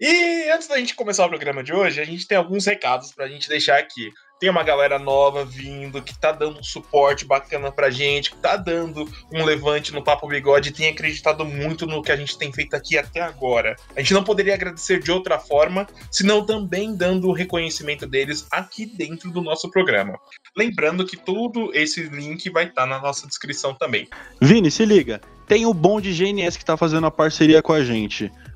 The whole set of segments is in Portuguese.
E antes da gente começar o programa de hoje, a gente tem alguns recados pra gente deixar aqui. Tem uma galera nova vindo, que tá dando um suporte bacana pra gente, que tá dando um levante no Papo Bigode, tem acreditado muito no que a gente tem feito aqui até agora. A gente não poderia agradecer de outra forma, senão também dando o reconhecimento deles aqui dentro do nosso programa. Lembrando que todo esse link vai estar tá na nossa descrição também. Vini, se liga, tem o bom de GNS que tá fazendo a parceria com a gente.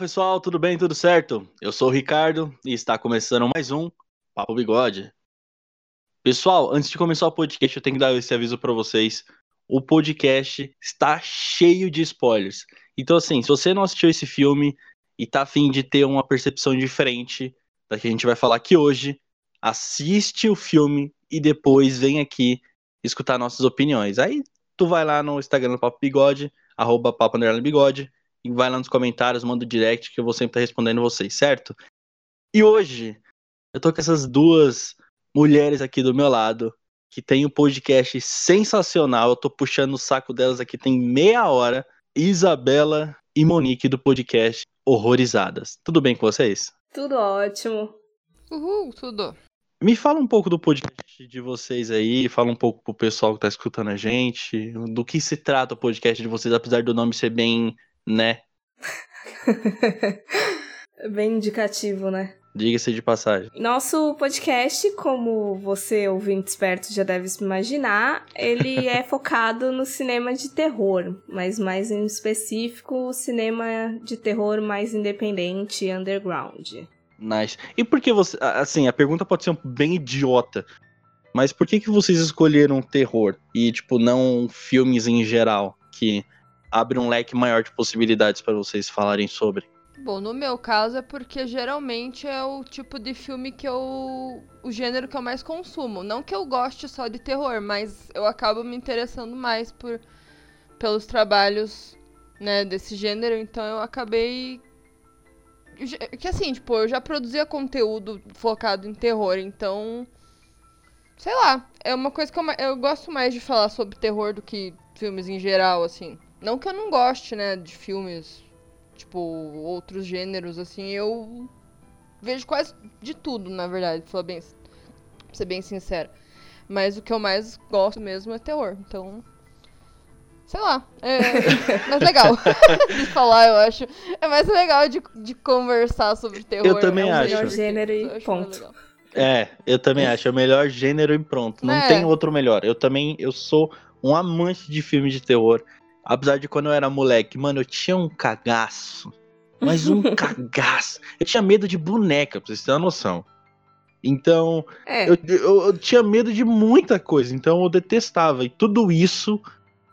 Pessoal, tudo bem? Tudo certo? Eu sou o Ricardo e está começando mais um Papo Bigode. Pessoal, antes de começar o podcast, eu tenho que dar esse aviso para vocês. O podcast está cheio de spoilers. Então, assim, se você não assistiu esse filme e tá afim de ter uma percepção diferente da que a gente vai falar aqui hoje, assiste o filme e depois vem aqui escutar nossas opiniões. Aí tu vai lá no Instagram do Papo Bigode, arroba Papo Bigode, e vai lá nos comentários, manda o direct que eu vou sempre estar respondendo vocês, certo? E hoje eu tô com essas duas mulheres aqui do meu lado que tem um podcast sensacional. Eu tô puxando o saco delas aqui tem meia hora. Isabela e Monique do podcast Horrorizadas. Tudo bem com vocês? Tudo ótimo. Uhul, tudo. Me fala um pouco do podcast de vocês aí, fala um pouco pro pessoal que tá escutando a gente, do que se trata o podcast de vocês, apesar do nome ser bem né? Bem indicativo, né? Diga-se de passagem. Nosso podcast, como você, ouvinte esperto, já deve se imaginar, ele é focado no cinema de terror, mas mais em específico, o cinema de terror mais independente e underground. Nice. E por que você. Assim, a pergunta pode ser bem idiota. Mas por que, que vocês escolheram terror? E, tipo, não filmes em geral? Que abre um leque maior de possibilidades para vocês falarem sobre. Bom, no meu caso é porque geralmente é o tipo de filme que eu. o gênero que eu mais consumo. Não que eu goste só de terror, mas eu acabo me interessando mais por pelos trabalhos né, desse gênero, então eu acabei. Que assim, tipo, eu já produzia conteúdo focado em terror, então. Sei lá, é uma coisa que eu, eu gosto mais de falar sobre terror do que filmes em geral, assim. Não que eu não goste, né, de filmes, tipo, outros gêneros, assim, eu vejo quase de tudo, na verdade, pra, bem, pra ser bem sincera. Mas o que eu mais gosto mesmo é terror, então. Sei lá, é mais legal de falar, eu acho. É mais legal de, de conversar sobre terror. Eu também é o melhor gênero e ponto. É, eu também acho. É o melhor gênero e pronto. Não é. tem outro melhor. Eu também, eu sou um amante de filme de terror. Apesar de quando eu era moleque, mano, eu tinha um cagaço Mas um cagaço. Eu tinha medo de boneca, pra vocês terem uma noção. Então, É, eu, eu- eu tinha medo de muita coisa, então eu detestava. E tudo isso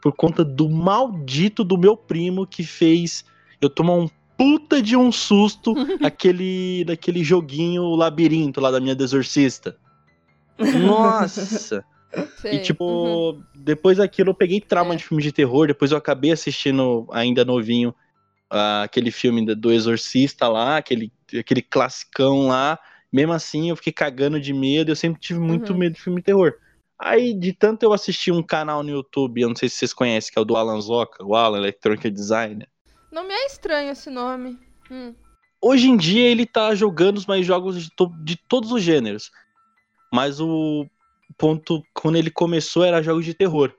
por conta do maldito do meu primo que fez eu tomar um puta de um susto aquele, daquele joguinho labirinto lá da minha desorcista. Nossa! Sei. E tipo, Uhum. depois daquilo eu peguei trauma É. de filme de terror, depois eu acabei assistindo ainda novinho ah, aquele filme do Exorcista lá, aquele, aquele classicão lá. Mesmo assim, eu fiquei cagando de medo, eu sempre tive muito Uhum. medo de filme de terror. Aí, de tanto eu assistir um canal no YouTube, eu não sei se vocês conhecem, que é o do Alan Zoca, o Alan Electronic Designer. Não me é estranho esse nome. Hum. Hoje em dia ele tá jogando os mais jogos de, to- de todos os gêneros. Mas o ponto, quando ele começou, era jogos de terror.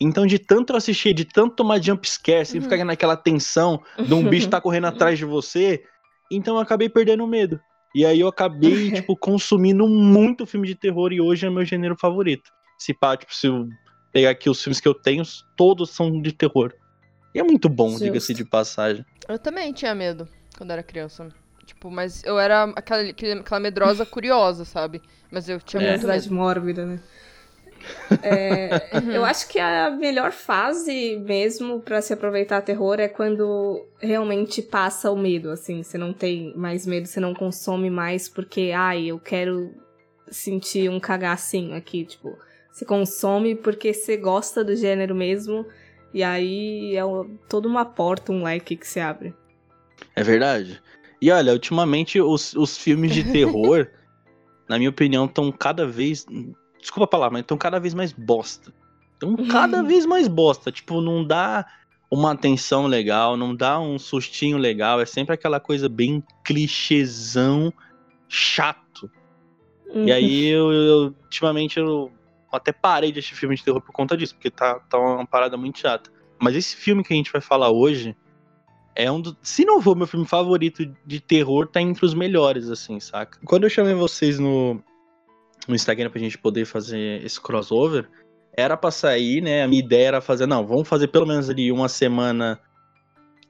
Então, de tanto assistir, de tanto tomar jumpscare, sempre Uhum. ficar naquela tensão de um bicho tá correndo atrás de você, então eu acabei perdendo o medo. E aí eu acabei, tipo, consumindo muito filme de terror e hoje é meu gênero favorito. Se pá, tipo, se eu pegar aqui os filmes que eu tenho, todos são de terror. E é muito bom, diga-se de passagem. Eu também tinha medo quando era criança. Tipo, mas eu era aquela, aquela medrosa curiosa, sabe? Mas eu tinha muito curiosidade medo. mórbida, né? É, eu acho que a melhor fase mesmo pra se aproveitar terror é quando realmente passa o medo, assim. Você não tem mais medo, você não consome mais porque, ai, eu quero sentir um cagacinho aqui, tipo. Você consome porque você gosta do gênero mesmo, e aí é toda uma porta, um leque que se abre. É verdade. E olha, ultimamente os, os filmes de terror, na minha opinião, estão cada vez. Desculpa a palavra, mas estão cada vez mais bosta. Estão cada vez mais bosta. Tipo, não dá uma atenção legal, não dá um sustinho legal. É sempre aquela coisa bem clichêzão, chato. E aí, eu, eu- ultimamente, eu até parei de assistir filme de terror por conta disso, porque tá, tá uma parada muito chata. Mas esse filme que a gente vai falar hoje é um dos. Se não for meu filme favorito de terror, tá entre os melhores, assim, saca? Quando eu chamei vocês no, no Instagram pra gente poder fazer esse crossover, era pra sair, né? A minha ideia era fazer, não, vamos fazer pelo menos ali uma semana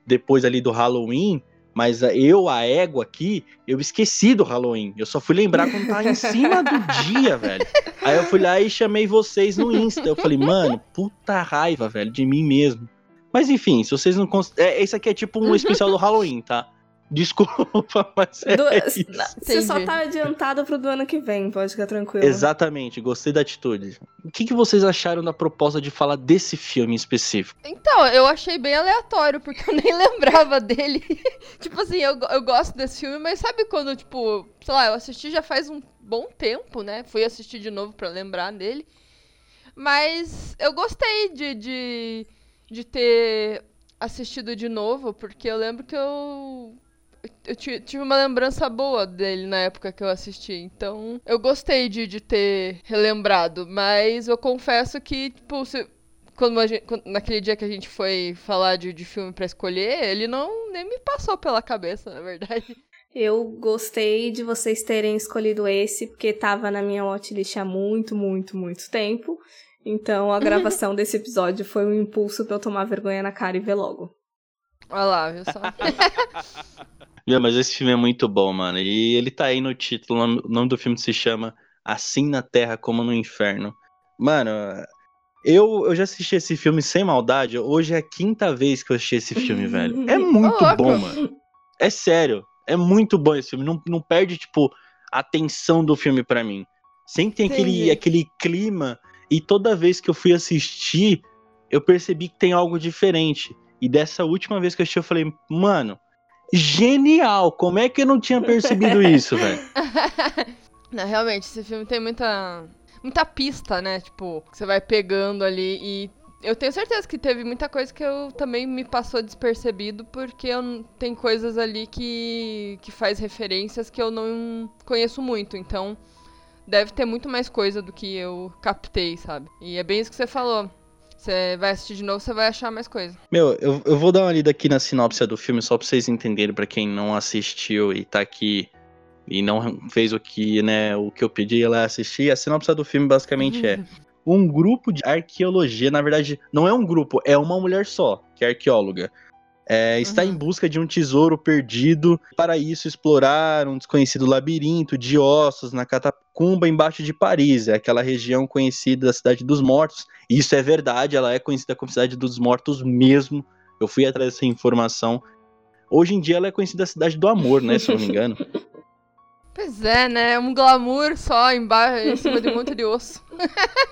depois ali do Halloween. Mas eu, a égua aqui, eu esqueci do Halloween. Eu só fui lembrar quando tava em cima do dia, velho. Aí eu fui lá e chamei vocês no Insta. Eu falei, mano, puta raiva, velho, de mim mesmo. Mas enfim, se vocês não cons... é, Esse aqui é tipo um especial do Halloween, tá? Desculpa, mas é Do- isso. Você só tá adiantado pro do ano que vem, pode ficar tranquilo. Exatamente, gostei da atitude. O que, que vocês acharam da proposta de falar desse filme em específico? Então, eu achei bem aleatório, porque eu nem lembrava dele. tipo assim, eu, eu gosto desse filme, mas sabe quando, tipo, sei lá, eu assisti já faz um bom tempo, né? Fui assistir de novo pra lembrar dele. Mas eu gostei de, de, de ter assistido de novo, porque eu lembro que eu. Eu ti- tive uma lembrança boa dele na época que eu assisti. Então, eu gostei de, de ter relembrado. Mas eu confesso que, tipo, se, quando gente- quando- naquele dia que a gente foi falar de, de filme pra escolher, ele não nem me passou pela cabeça, na verdade. Eu gostei de vocês terem escolhido esse, porque tava na minha watchlist há muito, muito, muito tempo. Então a gravação desse episódio foi um impulso pra eu tomar vergonha na cara e ver logo. Olha lá, viu só? Meu, mas esse filme é muito bom, mano. E ele tá aí no título. o nome- do filme se chama Assim na Terra como no Inferno. Mano, eu, eu já assisti esse filme sem maldade. Hoje é a quinta vez que eu assisti esse filme, velho. É muito louco. bom, mano. É sério. É muito bom esse filme. Não, não perde, tipo, a atenção do filme pra mim. Sempre tem aquele, aquele clima. E toda vez que eu fui assistir, eu percebi que tem algo diferente. E dessa última vez que eu assisti, eu falei, mano, genial! Como é que eu não tinha percebido isso, velho? Não, realmente, esse filme tem muita. Muita pista, né? Tipo, que você vai pegando ali e. Eu tenho certeza que teve muita coisa que eu também me passou despercebido, porque eu, tem coisas ali que, que faz referências que eu não conheço muito. Então, deve ter muito mais coisa do que eu captei, sabe? E é bem isso que você falou. Você vai assistir de novo, você vai achar mais coisa. Meu, eu, eu vou dar uma lida aqui na sinopse do filme, só pra vocês entenderem, pra quem não assistiu e tá aqui e não fez o que, né, o que eu pedi ela assistir. A sinopse do filme basicamente é um grupo de arqueologia, na verdade, não é um grupo, é uma mulher só, que é arqueóloga. É, está Uhum. em busca de um tesouro perdido. Para isso, explorar um desconhecido labirinto de ossos na catacumba embaixo de Paris, é aquela região conhecida da Cidade dos Mortos. Isso é verdade, ela é conhecida como Cidade dos Mortos mesmo. Eu fui atrás dessa informação. Hoje em dia ela é conhecida a Cidade do Amor, né? Se eu não me engano. Pois é, né? Um glamour só embaixo, em cima de um monte de osso.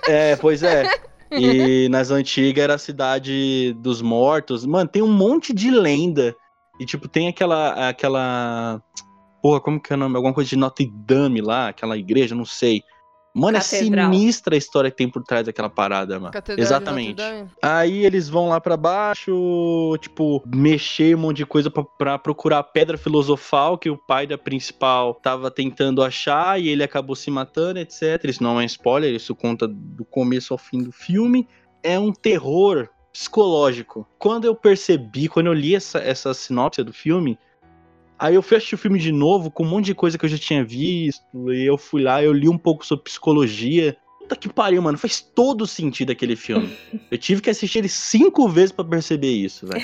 É, pois é. E nas antigas era a cidade dos mortos. Mano, tem um monte de lenda. E, tipo, tem aquela. aquela. Porra, como que é o nome? Alguma coisa de Notre Dame lá, aquela igreja, não sei. Mano, Catedral. é sinistra a história que tem por trás daquela parada, mano. Catedral Exatamente. Aí eles vão lá pra baixo, tipo, mexer um monte de coisa pra, pra procurar a pedra filosofal que o pai da principal tava tentando achar e ele acabou se matando, etc. Isso não é um spoiler, isso conta do começo ao fim do filme. É um terror psicológico. Quando eu percebi, quando eu li essa, essa sinopse do filme, Aí eu fui assistir o filme de novo com um monte de coisa que eu já tinha visto. E eu fui lá, eu li um pouco sobre psicologia. Puta que pariu, mano. Faz todo sentido aquele filme. Eu tive que assistir ele cinco vezes pra perceber isso, velho.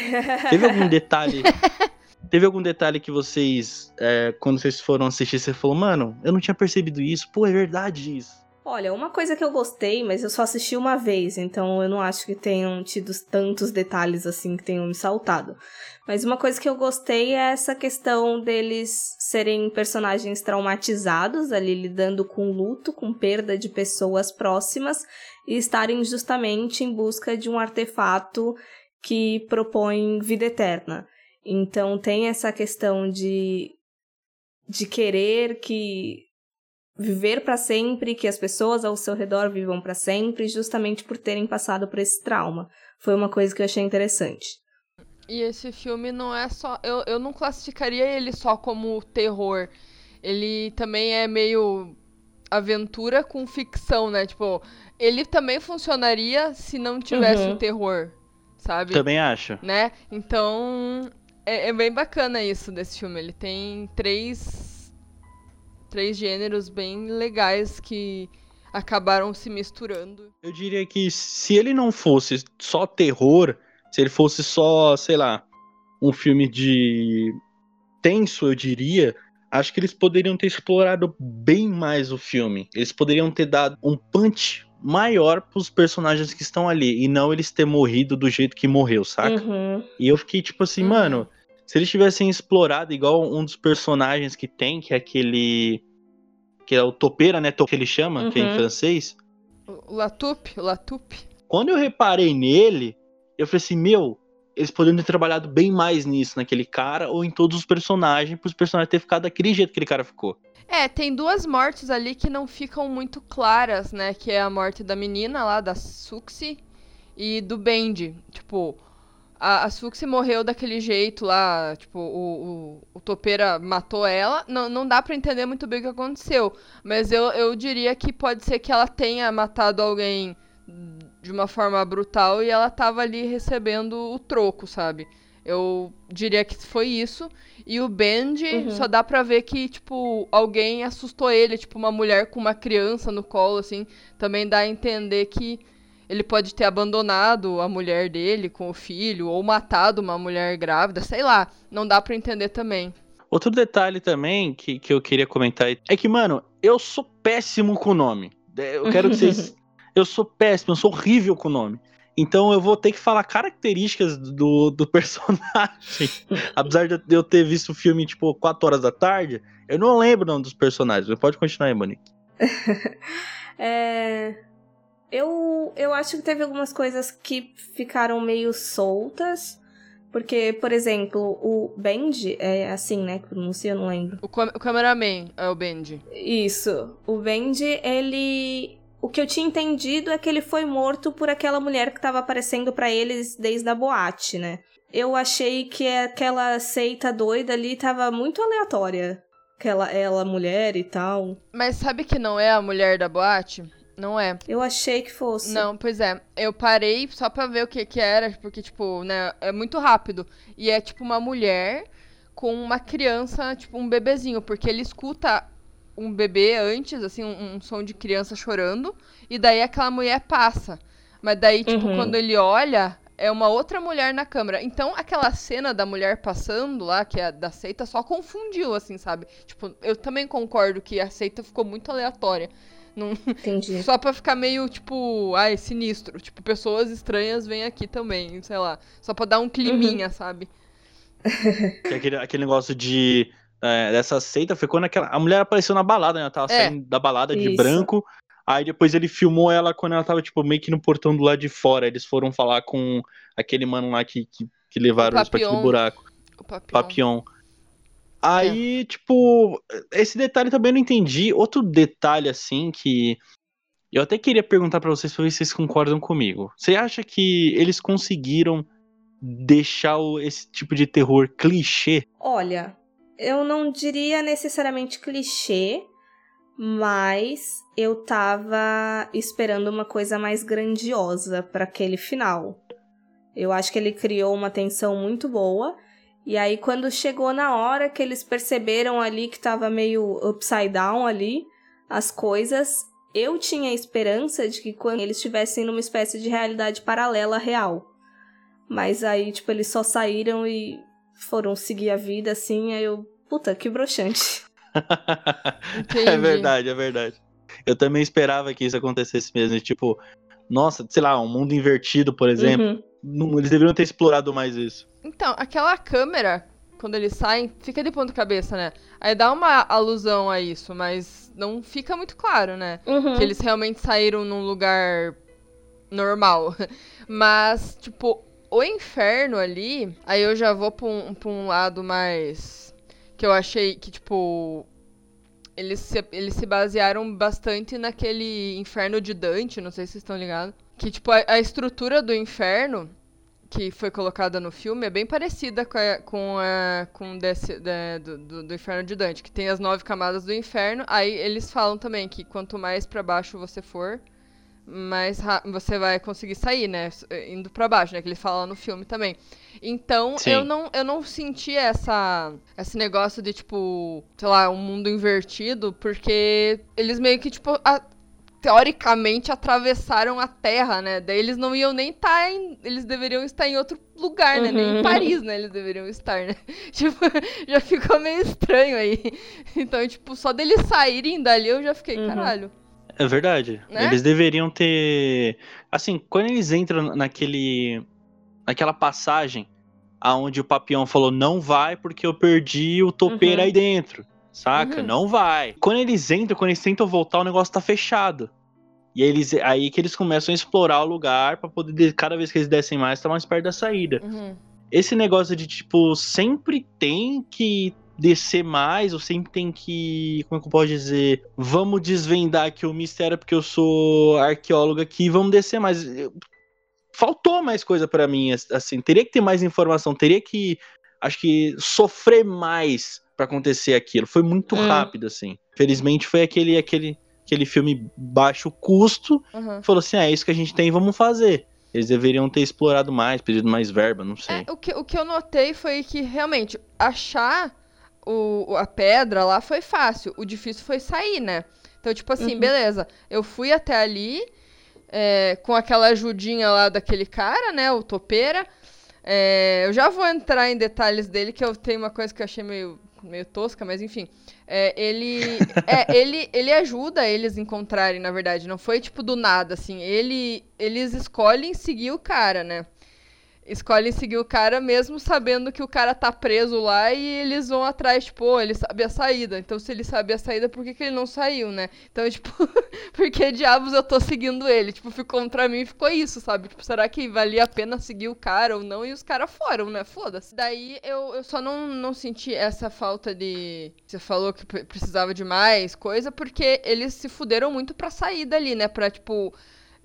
Teve algum detalhe. Teve algum detalhe que vocês, é, quando vocês foram assistir, você falou, mano, eu não tinha percebido isso. Pô, é verdade isso. Olha, uma coisa que eu gostei, mas eu só assisti uma vez, então eu não acho que tenham tido tantos detalhes assim que tenham me saltado. Mas uma coisa que eu gostei é essa questão deles serem personagens traumatizados, ali lidando com luto, com perda de pessoas próximas e estarem justamente em busca de um artefato que propõe vida eterna. Então tem essa questão de de querer que viver para sempre, que as pessoas ao seu redor vivam para sempre, justamente por terem passado por esse trauma. Foi uma coisa que eu achei interessante. E esse filme não é só. Eu, eu não classificaria ele só como terror. Ele também é meio aventura com ficção, né? Tipo, ele também funcionaria se não tivesse Uhum. o terror, sabe? Também acho. Né? Então, é, é bem bacana isso desse filme. Ele tem três. Três gêneros bem legais que acabaram se misturando. Eu diria que se ele não fosse só terror, se ele fosse só, sei lá, um filme de tenso, eu diria, acho que eles poderiam ter explorado bem mais o filme. Eles poderiam ter dado um punch maior pros personagens que estão ali e não eles ter morrido do jeito que morreu, saca? Uhum. E eu fiquei tipo assim, Uhum. mano, se eles tivessem explorado igual um dos personagens que tem, que é aquele que é o topeira, né, que ele chama, que é em Uhum. francês, O Latup, o Latup. quando eu reparei nele, eu falei assim, meu, eles poderiam ter trabalhado bem mais nisso, naquele cara, ou em todos os personagens, para os personagens ter ficado daquele jeito que aquele cara ficou. É, tem duas mortes ali que não ficam muito claras, né? Que é a morte da menina lá, da Suxi, e do Bendy. Tipo, a, a Suxi morreu daquele jeito lá, tipo, o, o, o Topeira matou ela. Não, não dá pra entender muito bem o que aconteceu. Mas eu, eu diria que pode ser que ela tenha matado alguém de uma forma brutal e ela tava ali recebendo o troco, sabe? Eu diria que foi isso. E o Benji, Uhum. só dá pra ver que, tipo, alguém assustou ele, tipo, uma mulher com uma criança no colo, assim. Também dá a entender que ele pode ter abandonado a mulher dele com o filho, ou matado uma mulher grávida, sei lá. Não dá pra entender também. Outro detalhe também que, que eu queria comentar é que, mano, eu sou péssimo com o nome. É, Eu quero que vocês. eu sou péssimo, eu sou horrível com o nome. Então eu vou ter que falar características do, do personagem. Apesar de eu ter visto o filme, tipo, 4 horas da tarde, eu não lembro o nome dos personagens. Pode continuar aí, Monique. É, Eu, eu acho que teve algumas coisas que ficaram meio soltas. Porque, por exemplo, o Benji, é assim, né? Que pronuncia, eu não lembro. O, cam- o cameraman é o Benji. Isso. O Benji, ele. O que eu tinha entendido é que ele foi morto por aquela mulher que tava aparecendo pra eles desde a boate, né? Eu achei que aquela seita doida ali tava muito aleatória. Aquela ela mulher e tal. Mas sabe que não é a mulher da boate? Não é. Eu achei que fosse. Não, pois é. Eu parei só pra ver o que que era, porque, tipo, né, é muito rápido. E é, tipo, uma mulher com uma criança, tipo, um bebezinho, porque ele escuta um bebê antes, assim, um, um som de criança chorando, e daí aquela mulher passa. Mas daí, tipo, Uhum. quando ele olha, é uma outra mulher na câmera. Então, aquela cena da mulher passando lá, que é da seita, só confundiu, assim, sabe? Tipo, eu também concordo que a seita ficou muito aleatória. Não... Entendi. Só pra ficar meio, tipo, ai, sinistro. Tipo, pessoas estranhas vêm aqui também, sei lá. Só pra dar um climinha, sabe? Que é aquele, aquele negócio de. é, dessa seita foi quando aquela, a mulher apareceu na balada, né? Ela tava É. saindo da balada de Isso. branco. Aí depois ele filmou ela quando ela tava, tipo, meio que no portão do lado de fora. Eles foram falar com aquele mano lá que, que, que levaram eles pra aquele buraco. O papião. Papillon. Aí, tipo, esse detalhe também eu não entendi. Outro detalhe, assim, que eu até queria perguntar pra vocês pra ver se vocês concordam comigo. Você acha que eles conseguiram deixar esse tipo de terror clichê? Olha, eu não diria necessariamente clichê, mas eu tava esperando uma coisa mais grandiosa para aquele final. Eu acho que ele criou uma tensão muito boa. E aí, quando chegou na hora que eles perceberam ali que tava meio upside down ali, as coisas, eu tinha a esperança de que quando eles estivessem numa espécie de realidade paralela real. Mas aí, tipo, eles só saíram e foram seguir a vida assim, aí eu. Puta, que broxante. É verdade, é verdade. Eu também esperava que isso acontecesse mesmo. Tipo, nossa, sei lá, um mundo invertido, por exemplo. Uhum. Não- eles deveriam ter explorado mais isso. Então, aquela câmera, quando eles saem, fica de ponta cabeça, né? Aí dá uma alusão a isso, mas não fica muito claro, né? Uhum. Que eles realmente saíram num lugar normal. Mas, tipo, o inferno ali, aí eu já vou pra um, pra um lado mais. Que eu achei que, tipo. Eles se, eles se basearam bastante naquele inferno de Dante, não sei se vocês estão ligados. Que, tipo, a, a estrutura do inferno que foi colocada no filme é bem parecida com a, com a com desse, da- do, do, inferno de Dante, que tem as nove camadas do inferno. Aí eles falam também que quanto mais pra baixo você for, mais você vai conseguir sair, né? S- Indo pra baixo, né? Que ele fala no filme também. Então, Sim. eu não, eu não senti essa, esse negócio de, tipo, sei lá, um mundo invertido, porque eles meio que, tipo, a- teoricamente atravessaram a Terra, né? Daí eles não iam nem estar em. Eles deveriam estar em outro lugar, né? Nem Uhum. em Paris, né? Eles deveriam estar, né? Tipo, já ficou meio estranho aí. Então, tipo, só deles saírem dali eu já fiquei, Uhum. caralho. É verdade. Né? Eles deveriam ter. Assim, quando eles entram naquele. naquela passagem aonde o Papião falou não vai porque eu perdi o topeiro Uhum. aí dentro. Saca? Uhum. Não vai. Quando eles entram, quando eles tentam voltar, o negócio tá fechado. E aí, eles, aí que eles começam a explorar o lugar pra poder, de- cada vez que eles descem mais, tá mais perto da saída. Uhum. Esse negócio de, tipo, sempre tem que descer mais, ou sempre tem que. Como é que eu posso dizer? Vamos desvendar aqui o mistério, porque eu sou arqueólogo aqui, vamos descer mais. Faltou mais coisa pra mim, assim. Teria que ter mais informação, teria que, acho que, sofrer mais acontecer aquilo. Foi muito Hum. rápido, assim. Felizmente foi aquele, aquele, aquele filme baixo custo. Uhum. Falou assim: ah, é isso que a gente tem, vamos fazer. Eles deveriam ter explorado mais, pedido mais verba, não sei. É, o, que, o que eu notei foi que realmente achar o, o- a pedra lá foi fácil. O difícil foi sair, né? Então, tipo assim, Uhum. beleza. Eu fui até ali é, com aquela ajudinha lá daquele cara, né? O topeira. É, eu já vou entrar em detalhes dele, que eu tenho uma coisa que eu achei meio, meio tosca, mas enfim. É, ele, é, ele, ele ajuda eles a encontrarem, na verdade. Não foi tipo do nada, assim. Ele, eles escolhem seguir o cara, né? Escolhem seguir o cara mesmo sabendo que o cara tá preso lá e eles vão atrás, tipo, "Ô, ele sabe a saída. Então, se ele sabe a saída, por que, que ele não saiu, né? Então, tipo, por que diabos eu tô seguindo ele? Tipo, ficou contra mim ficou isso, sabe? Tipo, será que valia a pena seguir o cara ou não? E os caras foram, né? Foda-se. Daí eu, eu só não, não senti essa falta de. Você falou que pre- precisava de mais coisa, porque eles se fuderam muito pra sair dali, né? Pra, tipo,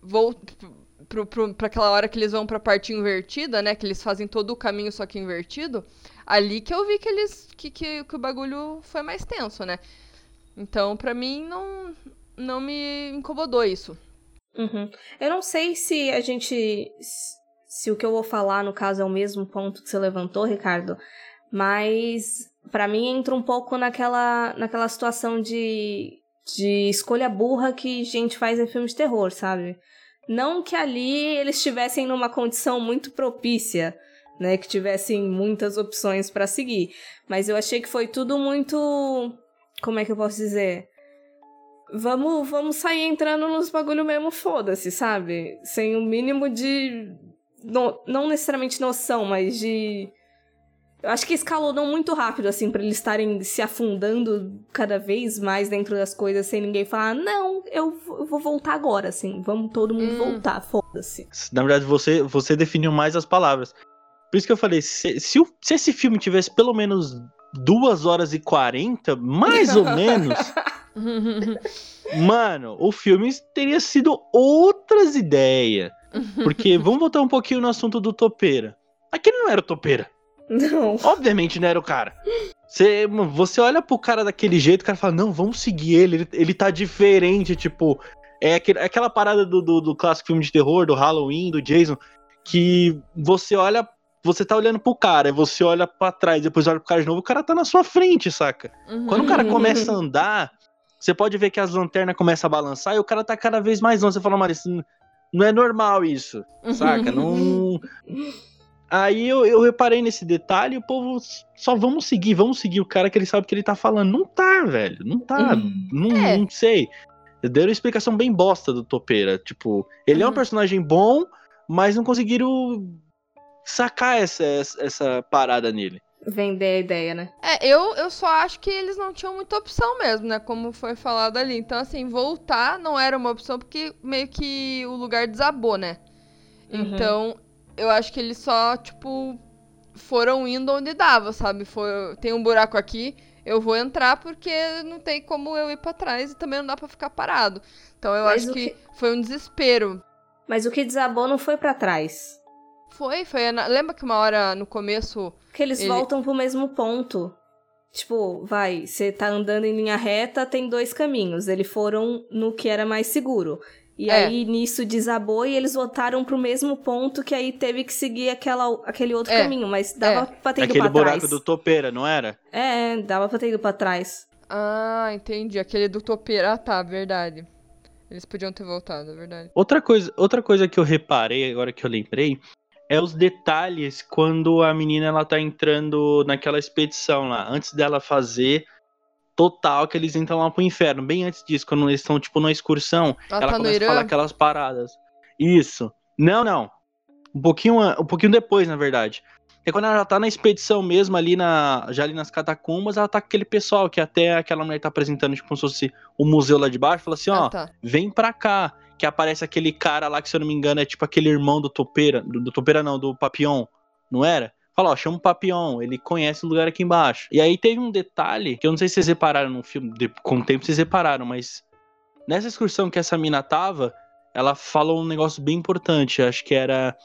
voltar pra aquela hora que eles vão pra parte invertida, né? Que eles fazem todo o caminho, só que invertido. Ali que eu vi que eles. que, que, que o bagulho foi mais tenso, né? Então, pra mim, não, não me incomodou isso. Uhum. Eu não sei se a gente. Se o que eu vou falar, no caso, é o mesmo ponto que você levantou, Ricardo. Mas pra mim entra um pouco naquela, naquela situação de, de escolha burra que gente faz em filmes de terror, sabe? Não que ali eles estivessem numa condição muito propícia, né? Que tivessem muitas opções para seguir. Mas eu achei que foi tudo muito. Como é que eu posso dizer? Vamos, vamos sair entrando nos bagulho mesmo, foda-se, sabe? Sem o um mínimo de. No, não necessariamente noção, mas de. Eu acho que escalonou muito rápido, assim, para eles estarem se afundando cada vez mais dentro das coisas sem ninguém falar, não, eu vou voltar agora, assim, vamos todo mundo hum. voltar, foda-se. Na verdade, você, você definiu mais as palavras. Por isso que eu falei, se, se, se esse filme tivesse pelo menos duas horas e quarenta, mais ou menos. mano, o filme teria sido outras ideias. Porque vamos voltar um pouquinho no assunto do Topeira. Aquele não era o Topeira. Não. Obviamente não era o cara. Você, você olha pro cara daquele jeito, o cara fala, não, vamos seguir ele, ele, ele tá diferente, tipo. É aquele, aquela parada do, do, do, clássico filme de terror, do Halloween, do Jason, que você olha, você tá olhando pro cara, você olha para trás, depois olha pro cara de novo, o cara tá na sua frente, saca? Uhum. Quando o cara começa a andar, você pode ver que as lanternas começam a balançar e o cara tá cada vez mais longe. Você fala, mano, isso não é normal isso, saca? não. Aí eu, eu reparei nesse detalhe, o povo só vamos seguir, vamos seguir o cara que ele sabe que ele tá falando. Não tá, velho. Não tá. Uhum. Não, é. não sei. Deram uma explicação bem bosta do Topeira. Tipo, ele uhum. é um uhum. personagem bom, mas não conseguiram sacar essa, essa parada nele. Vender a ideia, né? É, eu, eu só acho que eles não tinham muita opção mesmo, né? Como foi falado ali. Então, assim, voltar não era uma opção porque meio que o lugar desabou, né? Uhum. Então, eu acho que eles só, tipo, foram indo onde dava, sabe? Foi, tem um buraco aqui, eu vou entrar porque não tem como eu ir para trás e também não dá para ficar parado. Então eu Mas acho que, que, foi um desespero. Mas o que desabou não foi para trás. Foi, foi. Lembra que uma hora no começo. Que eles ele... voltam pro mesmo ponto. Tipo, vai, você tá andando em linha reta, tem dois caminhos. Eles foram no que era mais seguro. E é. aí nisso desabou e eles voltaram pro mesmo ponto que aí teve que seguir aquela, aquele outro é. caminho, mas dava é. pra ter ido aquele pra buraco do topeira, não era? É, dava pra ter ido pra trás. Ah, entendi. Aquele do topeira. Ah, tá, verdade. Eles podiam ter voltado, é verdade. Outra coisa, outra coisa que eu reparei, agora que eu lembrei, é os detalhes quando a menina ela tá entrando naquela expedição lá. Antes dela fazer total que eles entram lá pro inferno. Bem antes disso, quando eles estão, tipo, numa excursão, ela, ela tá começa a falar aquelas paradas. Isso. Não, não. Um pouquinho, um pouquinho depois, na verdade. É quando ela já tá na expedição mesmo, ali na. Já ali nas catacumbas, ela tá com aquele pessoal que até aquela mulher tá apresentando, tipo, como se fosse o museu lá de baixo, fala assim, ah, ó, tá. vem pra cá. Que aparece aquele cara lá que, se eu não me engano, é tipo aquele irmão do Topeira. Do, do Topeira não, do Papion, não era? Fala, ó, chama o Papião, ele conhece o lugar aqui embaixo. E aí teve um detalhe que eu não sei se vocês repararam no filme, com o tempo vocês repararam, mas nessa excursão que essa mina tava, ela falou um negócio bem importante, acho que era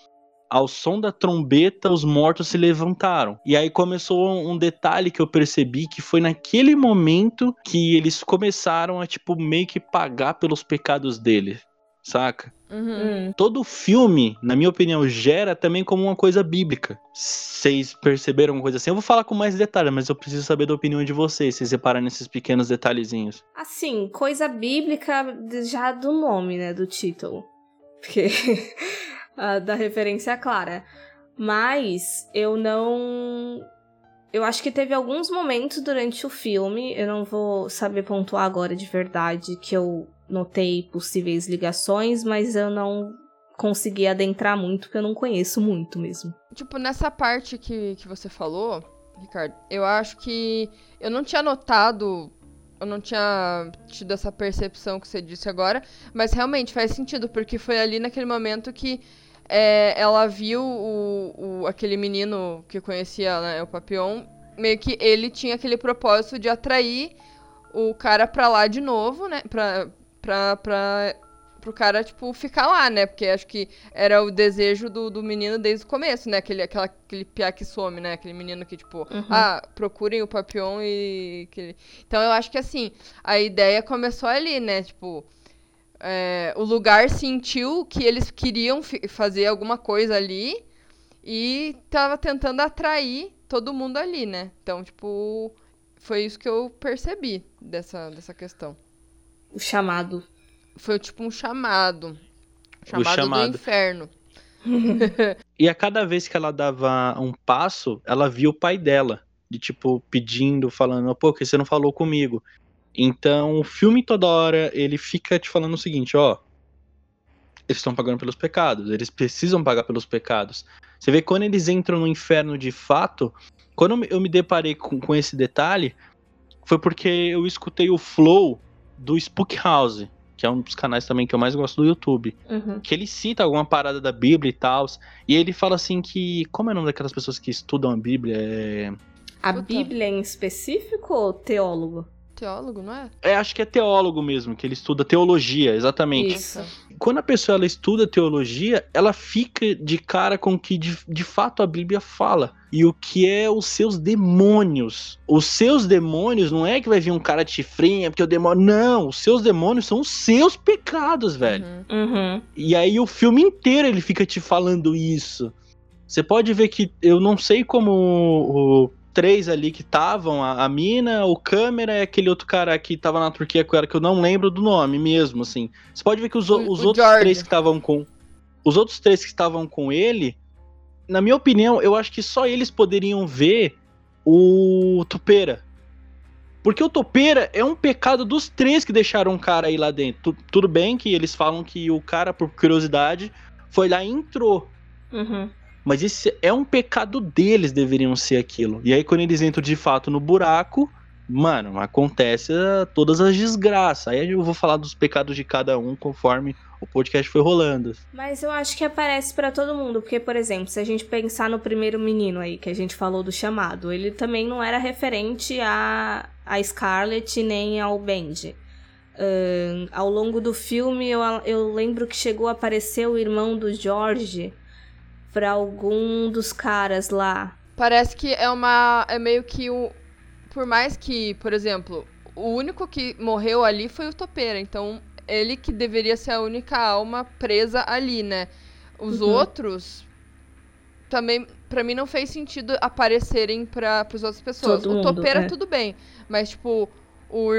ao som da trombeta, os mortos se levantaram. E aí começou um detalhe que eu percebi que foi naquele momento que eles começaram a, tipo, meio que pagar pelos pecados dele, saca? Uhum. Todo filme, na minha opinião, gera também como uma coisa bíblica. Vocês perceberam uma coisa assim? Eu vou falar com mais detalhes, mas eu preciso saber da opinião de vocês, vocês reparam nesses pequenos detalhezinhos. Assim, coisa bíblica já do nome, né, do título. Porque da referência clara. Mas eu não eu acho que teve alguns momentos durante o filme, eu não vou saber pontuar agora de verdade, que eu notei possíveis ligações, mas eu não consegui adentrar muito, porque eu não conheço muito mesmo. Tipo, nessa parte que, que você falou, Ricardo, eu acho que eu não tinha notado, eu não tinha tido essa percepção que você disse agora, mas realmente faz sentido, porque foi ali naquele momento que é, ela viu o, o, aquele menino que conhecia né, o Papillon, meio que ele tinha aquele propósito de atrair o cara pra lá de novo, né? Pra, pra, pra, pro cara, tipo, ficar lá, né? Porque acho que era o desejo do, do menino desde o começo, né? Aquele, aquela, aquele piá que some, né? Aquele menino que, tipo, uhum. ah, procurem o Papillon e. Então eu acho que assim, a ideia começou ali, né? Tipo. É, o lugar sentiu que eles queriam fazer alguma coisa ali e tava tentando atrair todo mundo ali, né? Então, tipo, foi isso que eu percebi dessa, dessa questão o chamado. Foi tipo um chamado. Chamado, chamado. do inferno. E a cada vez que ela dava um passo, ela via o pai dela. De tipo, pedindo, falando, pô, que você não falou comigo. Então, o filme toda hora, ele fica te falando o seguinte, ó. Eles estão pagando pelos pecados, eles precisam pagar pelos pecados. Você vê quando eles entram no inferno de fato, quando eu me- deparei com, com esse detalhe, foi porque eu escutei o flow do Spook House, que é um dos canais também que eu mais gosto do YouTube Uhum. que ele cita alguma parada da Bíblia e tal. E ele fala assim que. Como é o nome daquelas pessoas que estudam a Bíblia? É, A. Bíblia em específico ou teólogo? Teólogo, não é? é, acho que é teólogo mesmo, que ele estuda teologia, exatamente. Isso. Quando a pessoa ela estuda teologia, ela fica de cara com o que de, de fato a Bíblia fala. E o que é os seus demônios. Os seus demônios não é que vai vir um cara de chifrinha, porque o demônio. Não, os seus demônios são os seus pecados, velho. Uhum. Uhum. E aí o filme inteiro ele fica te falando isso. Você pode ver que eu não sei como o três ali que estavam, a, a mina, o câmera e aquele outro cara que tava na Turquia com ela, que eu não lembro do nome mesmo, assim. Você pode ver que os, o- os o outros George. três que estavam com. Os outros três que estavam com ele, na minha opinião, eu acho que só eles poderiam ver o Topeira. Porque o Topeira é um pecado dos três que deixaram o cara aí lá dentro. Tu- tudo bem que eles falam que o cara, por curiosidade, foi lá e entrou. Uhum. Mas esse é um pecado deles, deveriam ser aquilo. E aí, quando eles entram de fato no buraco, mano, acontece ah, todas as desgraças. Aí eu vou falar dos pecados de cada um conforme o podcast foi rolando. Mas eu acho que aparece pra todo mundo, porque, por exemplo, se a gente pensar no primeiro menino aí, que a gente falou do chamado, ele também não era referente a, a Scarlett nem ao Benji. Ahn, ao longo do filme, eu, eu lembro que chegou a aparecer o irmão do George pra algum dos caras lá. Parece que é uma. É meio que o. Por mais que, por exemplo, o único que morreu ali foi o Topeira. Então, ele que deveria ser a única alma presa ali, né? Os Uhum. outros. Também, pra mim, não fez sentido aparecerem para as outras pessoas. Todo o mundo, Topeira, é. tudo bem. Mas, tipo, o,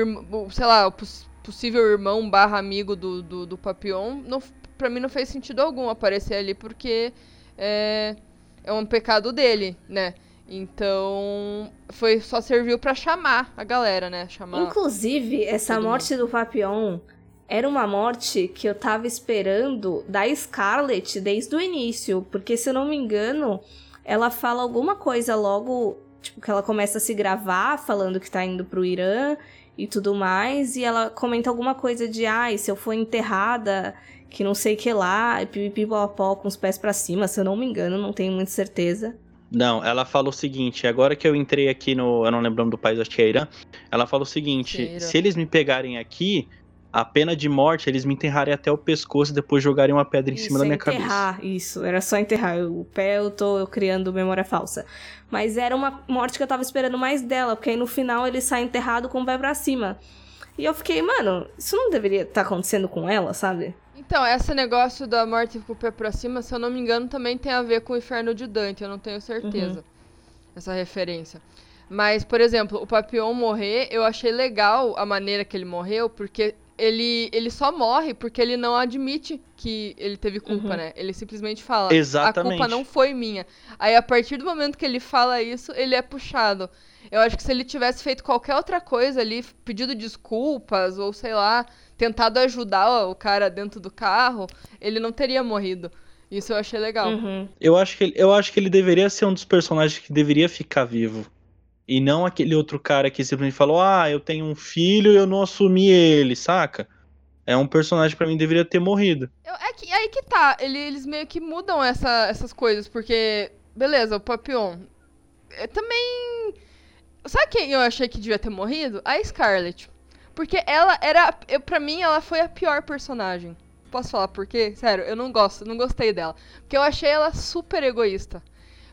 o sei lá, o poss- possível irmão barra amigo do, do, do Papillon, não, pra mim não fez sentido algum aparecer ali, porque é, é um pecado dele, né? Então, foi só serviu pra chamar a galera, né? Chamar. Inclusive, essa morte do Papillon era uma morte que eu tava esperando da Scarlett desde o início. Porque, se eu não me engano, ela fala alguma coisa logo. Tipo, que ela começa a se gravar falando que tá indo pro Irã e tudo mais. E ela comenta alguma coisa de, ai, se eu for enterrada, que não sei o que lá, e pipipipopó com os pés pra cima, se eu não me engano, não tenho muita certeza. Não, ela fala o seguinte, agora que eu entrei aqui no, eu não lembro o nome do país, acho que é Irã, ela fala o seguinte, Irã. se eles me pegarem aqui, a pena de morte, eles me enterrarem até o pescoço e depois jogarem uma pedra em cima Isso, da é minha cabeça. enterrar, isso, era só enterrar. O pé eu tô criando memória falsa. Mas era uma morte que eu tava esperando mais dela, porque aí no final ele sai enterrado com o pé pra cima. E eu fiquei, mano, isso não deveria estar acontecendo com ela, sabe? Então, esse negócio da morte com o pé pra cima, se eu não me engano, também tem a ver com o inferno de Dante, eu não tenho certeza. Essa referência. Mas, por exemplo, o Papillon morrer, eu achei legal a maneira que ele morreu, porque ele, ele só morre porque ele não admite que ele teve culpa, Uhum. né? Ele simplesmente fala: Exatamente. a culpa não foi minha. Aí, a partir do momento que ele fala isso, ele é puxado. Eu acho que se ele tivesse feito qualquer outra coisa ali, pedido desculpas, ou sei lá, tentado ajudar o cara dentro do carro, ele não teria morrido. Isso eu achei legal. Uhum. Eu acho, que ele, eu acho que ele deveria ser um dos personagens que deveria ficar vivo. E não aquele outro cara que simplesmente falou, ah, eu tenho um filho e eu não assumi ele, saca? É um personagem que pra mim deveria ter morrido. Eu- é que, aí que tá, ele- eles meio que mudam essa- essas coisas, porque, beleza, o Papillon. é, também. Sabe quem eu achei que devia ter morrido? A Scarlet. Porque ela era. Eu, pra mim, ela foi a pior personagem. Posso falar por quê? Sério, eu não gosto, não gostei dela. Porque eu achei ela super egoísta.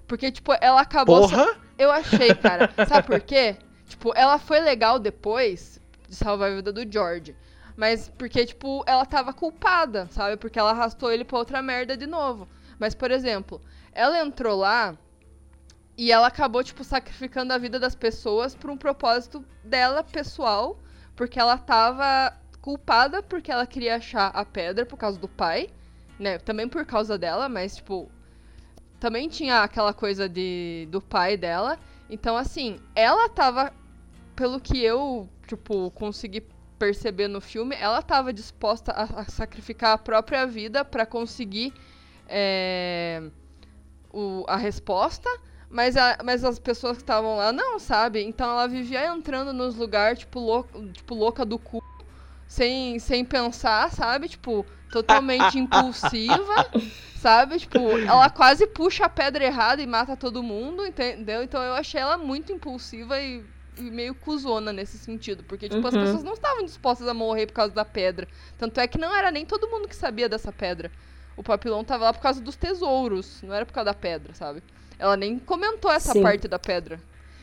Porque, tipo, ela acabou. Porra! Eu achei, cara. Sabe por quê? Tipo, ela foi legal depois de salvar a vida do George. Mas porque, tipo, ela tava culpada, sabe? Porque ela arrastou ele pra outra merda de novo. Mas, por exemplo, ela entrou lá e ela acabou, tipo, sacrificando a vida das pessoas por um propósito dela, pessoal. Porque ela tava culpada porque ela queria achar a pedra por causa do pai. né? Também por causa dela, mas, tipo, também tinha aquela coisa de, do pai dela. Então, assim, ela tava, pelo que eu, tipo, consegui perceber no filme, ela tava disposta a, a sacrificar a própria vida para conseguir é, o, a resposta. Mas, a, mas as pessoas que estavam lá não, sabe? Então ela vivia entrando nos lugares, tipo, louca, tipo, louca do cu, sem, sem pensar, sabe? Tipo, totalmente impulsiva, sabe? Tipo, ela quase puxa a pedra errada e mata todo mundo, entendeu? Então eu achei ela muito impulsiva e, e meio cuzona nesse sentido. Porque, tipo, as Uhum. pessoas não estavam dispostas a morrer por causa da pedra. Tanto é que não era nem todo mundo que sabia dessa pedra. O papilão tava lá por causa dos tesouros, não era por causa da pedra, sabe? Ela nem comentou essa Sim. parte da pedra.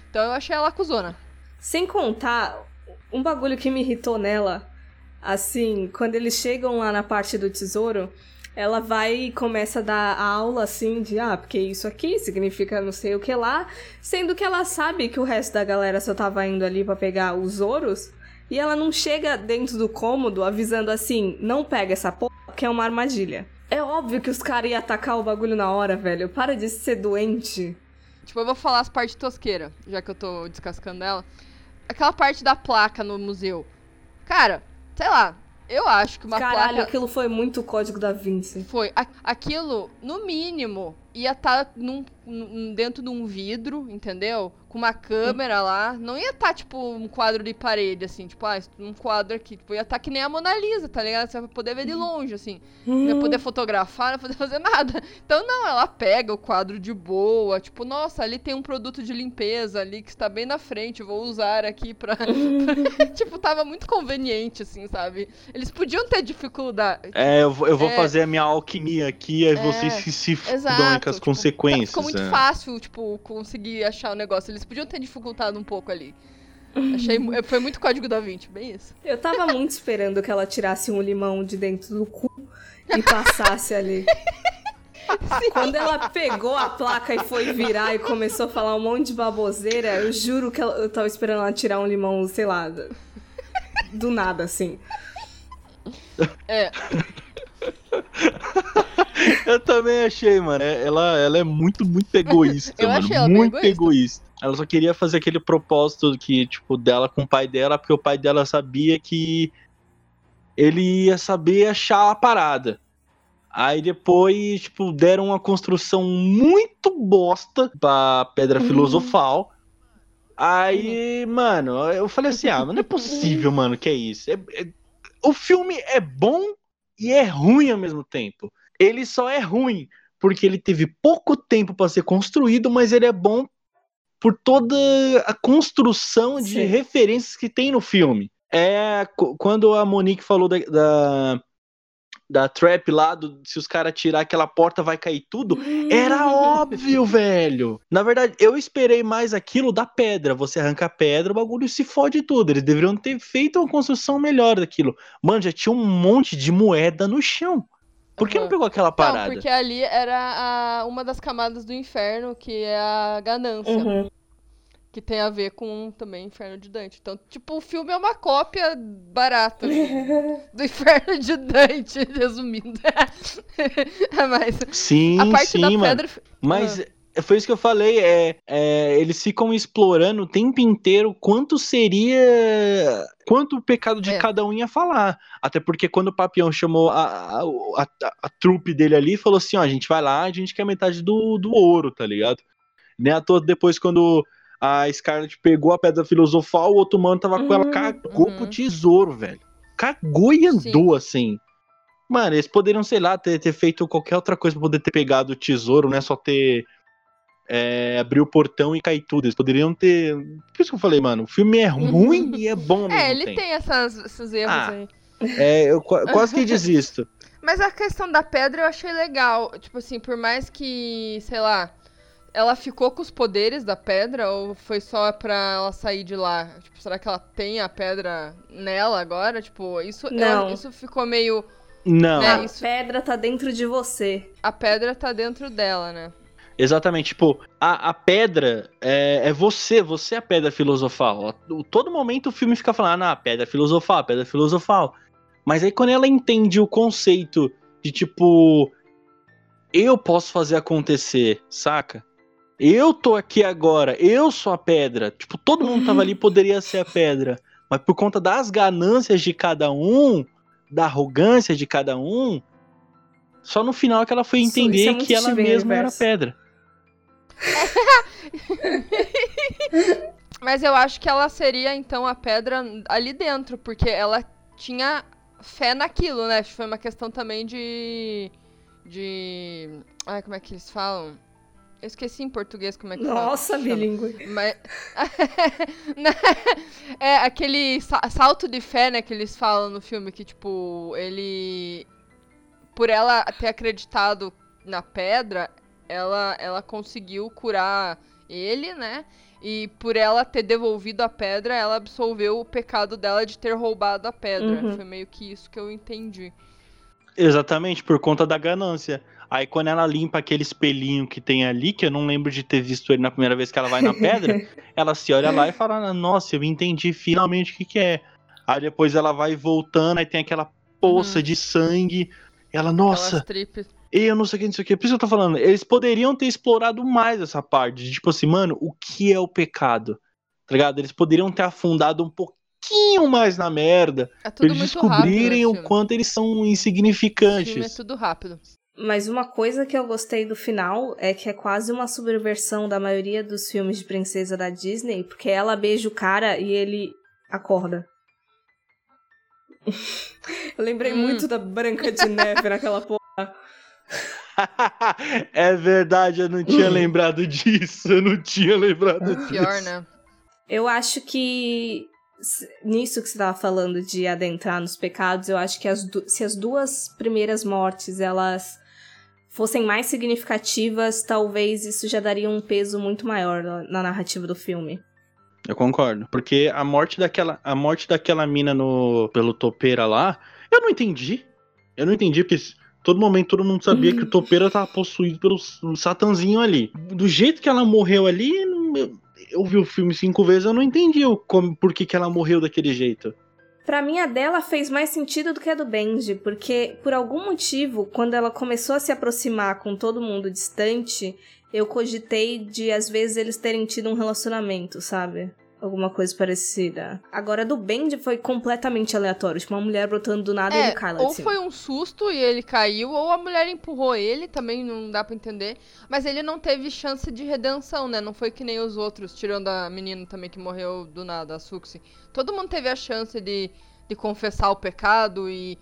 Então eu achei ela cuzona. Sem contar, um bagulho que me irritou nela, assim, quando eles chegam lá na parte do tesouro, ela vai e começa a dar aula, assim, de, ah, porque isso aqui significa não sei o que lá, sendo que ela sabe que o resto da galera só tava indo ali pra pegar os ouros, e ela não chega dentro do cômodo avisando assim, não pega essa porra, que é uma armadilha. É óbvio que os caras iam atacar o bagulho na hora, velho. Para de ser doente. Tipo, eu vou falar as partes tosqueiras, já que eu tô descascando ela. Aquela parte da placa no museu. Cara, sei lá, eu acho que uma Caralho, placa. aquilo foi muito código da Vinci. Foi. A- aquilo, no mínimo, ia estar num, num- dentro de um vidro, entendeu? Com uma câmera lá. Não ia estar, tipo, um quadro de parede, assim, tipo, ah, um quadro aqui. Tipo, ia estar que nem a Mona Lisa, tá ligado? Você vai poder ver de longe, assim. Não ia poder fotografar, não ia poder fazer nada. Então, não, ela pega o quadro de boa. Tipo, nossa, ali tem um produto de limpeza ali que está bem na frente. Vou usar aqui pra. tipo, tava muito conveniente, assim, sabe? Eles podiam ter dificuldade. É, eu vou, eu vou É. fazer a minha alquimia aqui, aí vocês se, se aí Exato, com as tipo, consequências. Ficou muito é. fácil, tipo, conseguir achar o negócio. Eles podiam ter dificultado um pouco ali. Achei, foi muito código da 20, bem isso. Eu tava muito esperando que ela tirasse um limão de dentro do cu e passasse ali. Quando ela pegou a placa e foi virar e começou a falar um monte de baboseira, eu juro que ela- eu tava esperando ela tirar um limão, sei lá, do- do nada, assim. É, Eu também achei, mano. é- Ela, ela é muito, muito egoísta, Eu mano. achei ela muito egoísta. egoísta. Ela só queria fazer aquele propósito que, tipo, dela com o pai dela, porque o pai dela sabia que ele ia saber achar a parada. Aí depois, tipo, deram uma construção muito bosta pra Pedra Uhum. Filosofal. Aí, mano, eu falei assim, ah, mas não é possível, mano, que é isso. É- é- o filme é bom e é ruim ao mesmo tempo. Ele só é ruim porque ele teve pouco tempo pra ser construído, mas ele é bom por toda a construção de Sim. referências que tem no filme. É qu- quando a Monique falou da, da, da trap lá, do, se os caras tirar aquela porta vai cair tudo, era óbvio, velho. Na verdade, eu esperei mais aquilo da pedra. Você arranca a pedra, o bagulho se fode tudo. Eles deveriam ter feito uma construção melhor daquilo. Mano, já tinha um monte de moeda no chão. Por que não Aham. pegou aquela parada? Não, porque ali era a- uma das camadas do inferno, que é a ganância. Uhum. Que tem a ver com também Inferno de Dante. Então, tipo, o filme é uma cópia barata assim, do Inferno de Dante, resumindo. Mas Sim, a parte sim, da mano. pedra. Mas foi isso que eu falei, é, é, eles ficam explorando o tempo inteiro quanto seria. Quanto o pecado de É. cada um ia falar. Até porque quando o Papião chamou a, a, a, a- a trupe dele ali, falou assim: ó, a gente vai lá, a gente quer metade do, do ouro, tá ligado? Nem à toa depois, quando a Scarlett pegou a pedra filosofal, o outro mano tava com ela, Uhum, cagou uhum. pro tesouro, velho. Cagou e andou assim. Mano, eles poderiam, sei lá, ter, ter feito qualquer outra coisa pra poder ter pegado o tesouro, não é só ter. É, abrir o portão e cair tudo. Eles poderiam ter. Por isso que eu falei, mano, o filme é ruim e é bom ao mesmo É, ele tempo. tem essas, esses erros Ah. aí. É, eu qua- quase que desisto. Mas a questão da pedra eu achei legal. Tipo assim, por mais que, sei lá, ela ficou com os poderes da pedra ou foi só pra ela sair de lá? Tipo, será que ela tem a pedra nela agora? Tipo, isso, Não. isso ficou meio. Não, É, a isso. pedra tá dentro de você. A pedra tá dentro dela, né? exatamente. Tipo, a, a pedra é, é você, você é a pedra filosofal. O- Todo momento o filme fica falando, ah, pedra filosofal, a pedra filosofal. Mas aí quando ela entende o conceito de tipo. Eu posso fazer acontecer, saca? Eu tô aqui agora, eu sou a pedra. Tipo, todo mundo tava ali poderia ser a pedra. Mas por conta das ganâncias de cada um, da arrogância de cada um, só no final que ela foi entender isso é que ela mesma era pedra. Mas eu acho que ela seria, então, a pedra ali dentro, porque ela tinha fé naquilo, né? Foi uma questão também de. De. Ai, como é que eles falam? Eu esqueci em português como é que fala. Nossa, bilíngue. Mas... é aquele sa- salto de fé, né, que eles falam no filme, que, tipo, ele... Por ela ter acreditado na pedra, ela, ela conseguiu curar ele, né? E por ela ter devolvido a pedra, ela absolveu o pecado dela de ter roubado a pedra. Uhum. Foi meio que isso que eu entendi. Exatamente, por conta da ganância. Aí quando ela limpa aquele espelhinho que tem ali, que eu não lembro de ter visto ele na primeira vez que ela vai na pedra, ela se olha lá e fala, nossa, eu entendi finalmente o que, que é. Aí depois ela vai voltando, aí tem aquela poça Uhum. de sangue. Ela, nossa, tripes. eu não sei o que, não sei o que. Por isso que eu tô falando, eles poderiam ter explorado mais essa parte. De, tipo assim, mano, o que é o pecado? Tá ligado? Eles poderiam ter afundado um pouquinho mais na merda. É Pra tudo eles muito rápido. descobrirem nesse o quanto eles são Esse filme é insignificantes. tudo rápido. Mas uma coisa que eu gostei do final é que é quase uma subversão da maioria dos filmes de princesa da Disney, porque ela beija o cara e ele acorda. eu lembrei Hum. muito da Branca de Neve naquela porra. é verdade, eu não tinha lembrado disso. Eu não tinha lembrado disso. Pior, né? Eu acho que nisso que você tava falando de adentrar nos pecados, eu acho que as se as duas primeiras mortes elas fossem mais significativas, talvez isso já daria um peso muito maior na, na narrativa do filme. Eu concordo. Porque a morte daquela, a morte daquela mina no, pelo topeira lá, eu não entendi. Eu não entendi, porque todo momento todo mundo sabia que o topeira tava possuído pelo satanzinho ali. Do jeito que ela morreu ali, eu, eu vi o filme cinco vezes, eu não entendi o, como, por que, que ela morreu daquele jeito. Pra mim, a dela fez mais sentido do que a do Benji, porque por algum motivo, quando ela começou a se aproximar com todo mundo distante, eu cogitei de às vezes eles terem tido um relacionamento, sabe? Alguma coisa parecida. Agora, do Benji foi completamente aleatório. Tipo, uma mulher brotando do nada e É, ele cai lá de ou cima. foi um susto e ele caiu, ou a mulher empurrou ele, também não dá pra entender. Mas ele não teve chance de redenção, né? Não foi que nem os outros, tirando a menina também que morreu do nada, a Suxi. Todo mundo teve a chance de, de confessar o pecado e,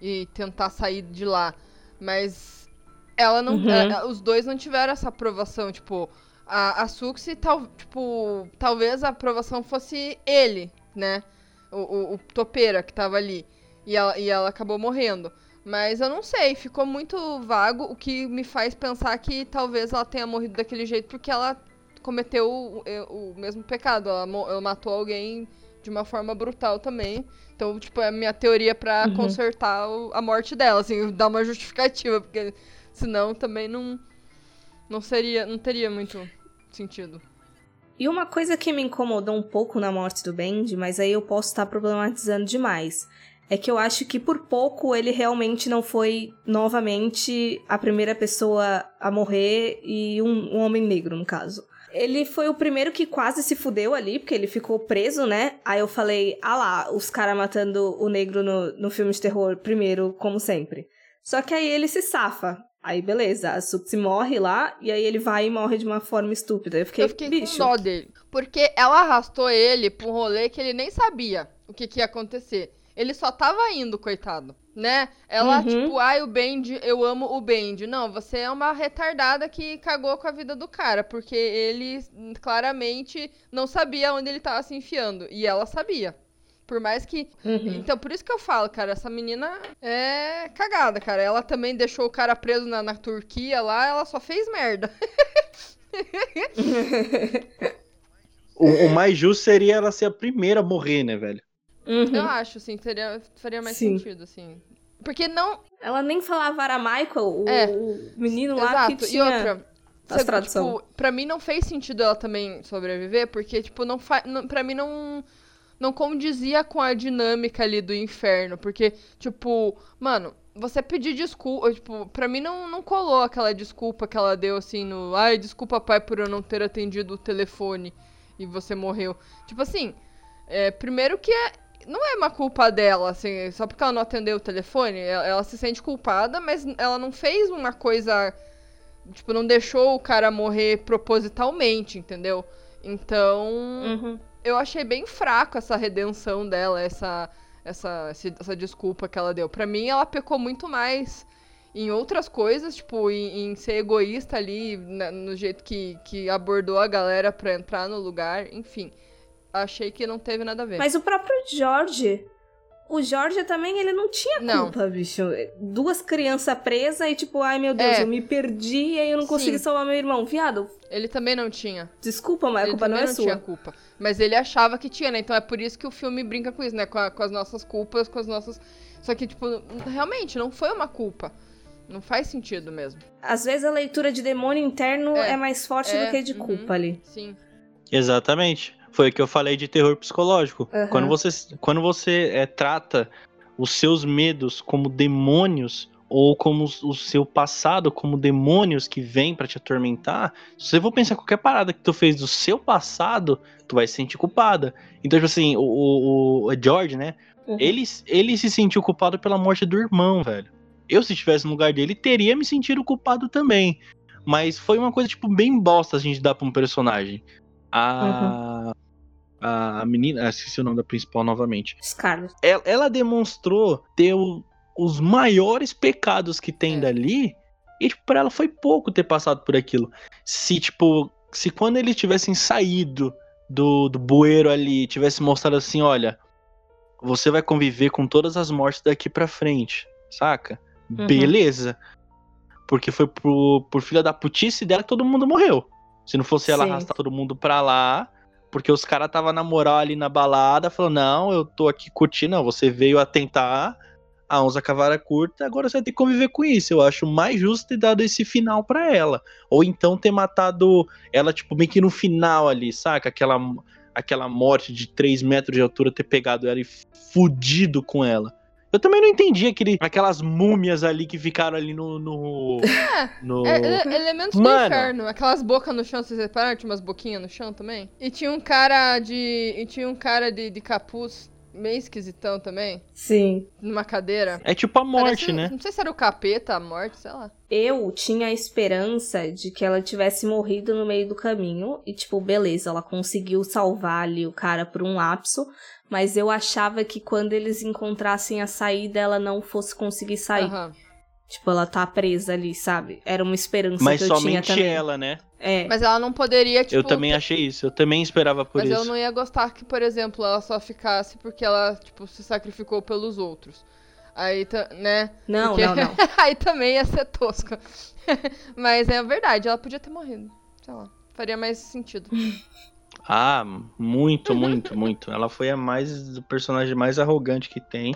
e tentar sair de lá. Mas ela não. Uhum. é, os dois não tiveram essa aprovação, tipo. A, a Suxi, tal, tipo, talvez a aprovação fosse ele, né? O, o, o topeira que tava ali. E ela, e ela acabou morrendo. Mas eu não sei, ficou muito vago, o que me faz pensar que talvez ela tenha morrido daquele jeito porque ela cometeu o, o mesmo pecado. Ela, ela matou alguém de uma forma brutal também. Então, tipo, é a minha teoria pra Uhum. consertar o- a morte dela, assim, dar uma justificativa, porque senão também não não seria, não teria muito sentido. E uma coisa que me incomodou um pouco na morte do Benji, mas aí eu posso estar problematizando demais, é que eu acho que por pouco ele realmente não foi novamente a primeira pessoa a morrer e um, um homem negro, no caso. Ele foi o primeiro que quase se fudeu ali, porque ele ficou preso, né? Aí eu falei, ah lá, os caras matando o negro no, no filme de terror primeiro, como sempre. Só que aí ele se safa. Aí beleza, a Suxi morre lá, e aí ele vai e morre de uma forma estúpida. Eu fiquei, Eu fiquei bicho, com dó dele. Porque ela arrastou ele pra um rolê que ele nem sabia o que, que ia acontecer. Ele só tava indo, coitado. Né? Ela, Uhum. tipo, ai, o Bendy, eu amo o Bendy. Não, você é uma retardada que cagou com a vida do cara. Porque ele hum, claramente não sabia onde ele tava se enfiando. E ela sabia. Por mais que. Uhum. Então, por isso que eu falo, cara, essa menina é cagada, cara. Ela também deixou o cara preso na, na Turquia lá, ela só fez merda. O, o mais justo seria ela ser a primeira a morrer, né, velho? Uhum. Eu acho, sim, teria, faria mais Sim. sentido, assim. Porque não. Ela nem falava Aramichael, o, É. o menino lá Exato. que E tinha... outra. as cê- tradução. Tipo, pra mim não fez sentido ela também sobreviver, porque, tipo, não faz. Pra mim não. Não condizia com a dinâmica ali do inferno. Porque, tipo, mano, você pedir desculpa, tipo, pra mim não, não colou aquela desculpa que ela deu assim no. Ai, desculpa, pai, por eu não ter atendido o telefone e você morreu. Tipo assim, é, primeiro que é, não é uma culpa dela, assim, só porque ela não atendeu o telefone, ela, ela, se sente culpada, mas ela não fez uma coisa. Tipo, não deixou o cara morrer propositalmente, entendeu? Então. Uhum. Eu achei bem fraco essa redenção dela, essa, essa, essa desculpa que ela deu. Para mim, ela pecou muito mais em outras coisas, tipo, em, em ser egoísta ali, na, no jeito que, que abordou a galera pra entrar no lugar, enfim. Achei que não teve nada a ver. Mas o próprio George. O Jorge também, ele não tinha culpa, não. bicho. Duas crianças presas e tipo, ai meu Deus, é. eu me perdi e aí eu não consegui Sim. salvar meu irmão. Viado. Ele também não tinha. Desculpa, mas a culpa não é não sua. Ele tinha culpa. Mas ele achava que tinha, né? Então é por isso que o filme brinca com isso, né? Com, a, com as nossas culpas, com as nossas. Só que, tipo, realmente, não foi uma culpa. Não faz sentido mesmo. Às vezes a leitura de demônio interno é, é mais forte é, do que de uhum, culpa ali. Sim. Exatamente. Foi o que eu falei de terror psicológico. Uhum. Quando você, quando você é, trata os seus medos como demônios ou como o seu passado como demônios que vêm para te atormentar, se você for pensar qualquer parada que tu fez do seu passado, tu vai se sentir culpada. Então, tipo assim, o, o, o George, né? Uhum. Ele, ele se sentiu culpado pela morte do irmão, velho. Eu, se estivesse no lugar dele, teria me sentido culpado também. Mas foi uma coisa, tipo, bem bosta a gente dar pra um personagem. A. Uhum. A menina. Esqueci o nome da principal novamente. Scarlett. Ela, ela demonstrou ter o, os maiores pecados que tem é. dali. E, tipo, pra ela foi pouco ter passado por aquilo. Se, tipo, se quando eles tivessem saído do, do bueiro ali, tivesse mostrado assim, olha, você vai conviver com todas as mortes daqui pra frente, saca? Uhum. Beleza. Porque foi por, por filha da putice dela que todo mundo morreu. Se não fosse ela Sim. arrastar todo mundo pra lá, porque os caras tava na moral ali na balada, falou: Não, eu tô aqui curtindo, não, você veio atentar a onça cavara curta, agora você vai ter que conviver com isso. Eu acho mais justo ter dado esse final para ela. Ou então ter matado ela, tipo, meio que no final ali, saca? Aquela, aquela morte de 3 metros de altura, ter pegado ela e fudido com ela. Eu também não entendi aquele, aquelas múmias ali que ficaram ali no. no, é, no... É, é, elementos Mano. do inferno. Aquelas bocas no chão, vocês repararam? Tinha umas boquinhas no chão também? E tinha um cara de. E tinha um cara de, de capuz meio esquisitão também. Sim. Numa cadeira. É tipo a morte, Parece, né? Não sei se era o capeta, a morte, sei lá. Eu tinha a esperança de que ela tivesse morrido no meio do caminho. E, tipo, beleza, ela conseguiu salvar ali o cara por um lapso. Mas eu achava que quando eles encontrassem a saída, ela não fosse conseguir sair. Uhum. Tipo, ela tá presa ali, sabe? Era uma esperança Mas que eu tinha também. ela, né? É. Mas ela não poderia, tipo... Eu também achei isso, eu também esperava por mas isso. Mas eu não ia gostar que, por exemplo, ela só ficasse porque ela, tipo, se sacrificou pelos outros. Aí, né? Não, porque... não, não. Aí também ia ser tosco. mas é verdade, ela podia ter morrido. Sei lá, faria mais sentido. Ah, muito, muito, muito. Ela foi a mais o personagem mais arrogante que tem.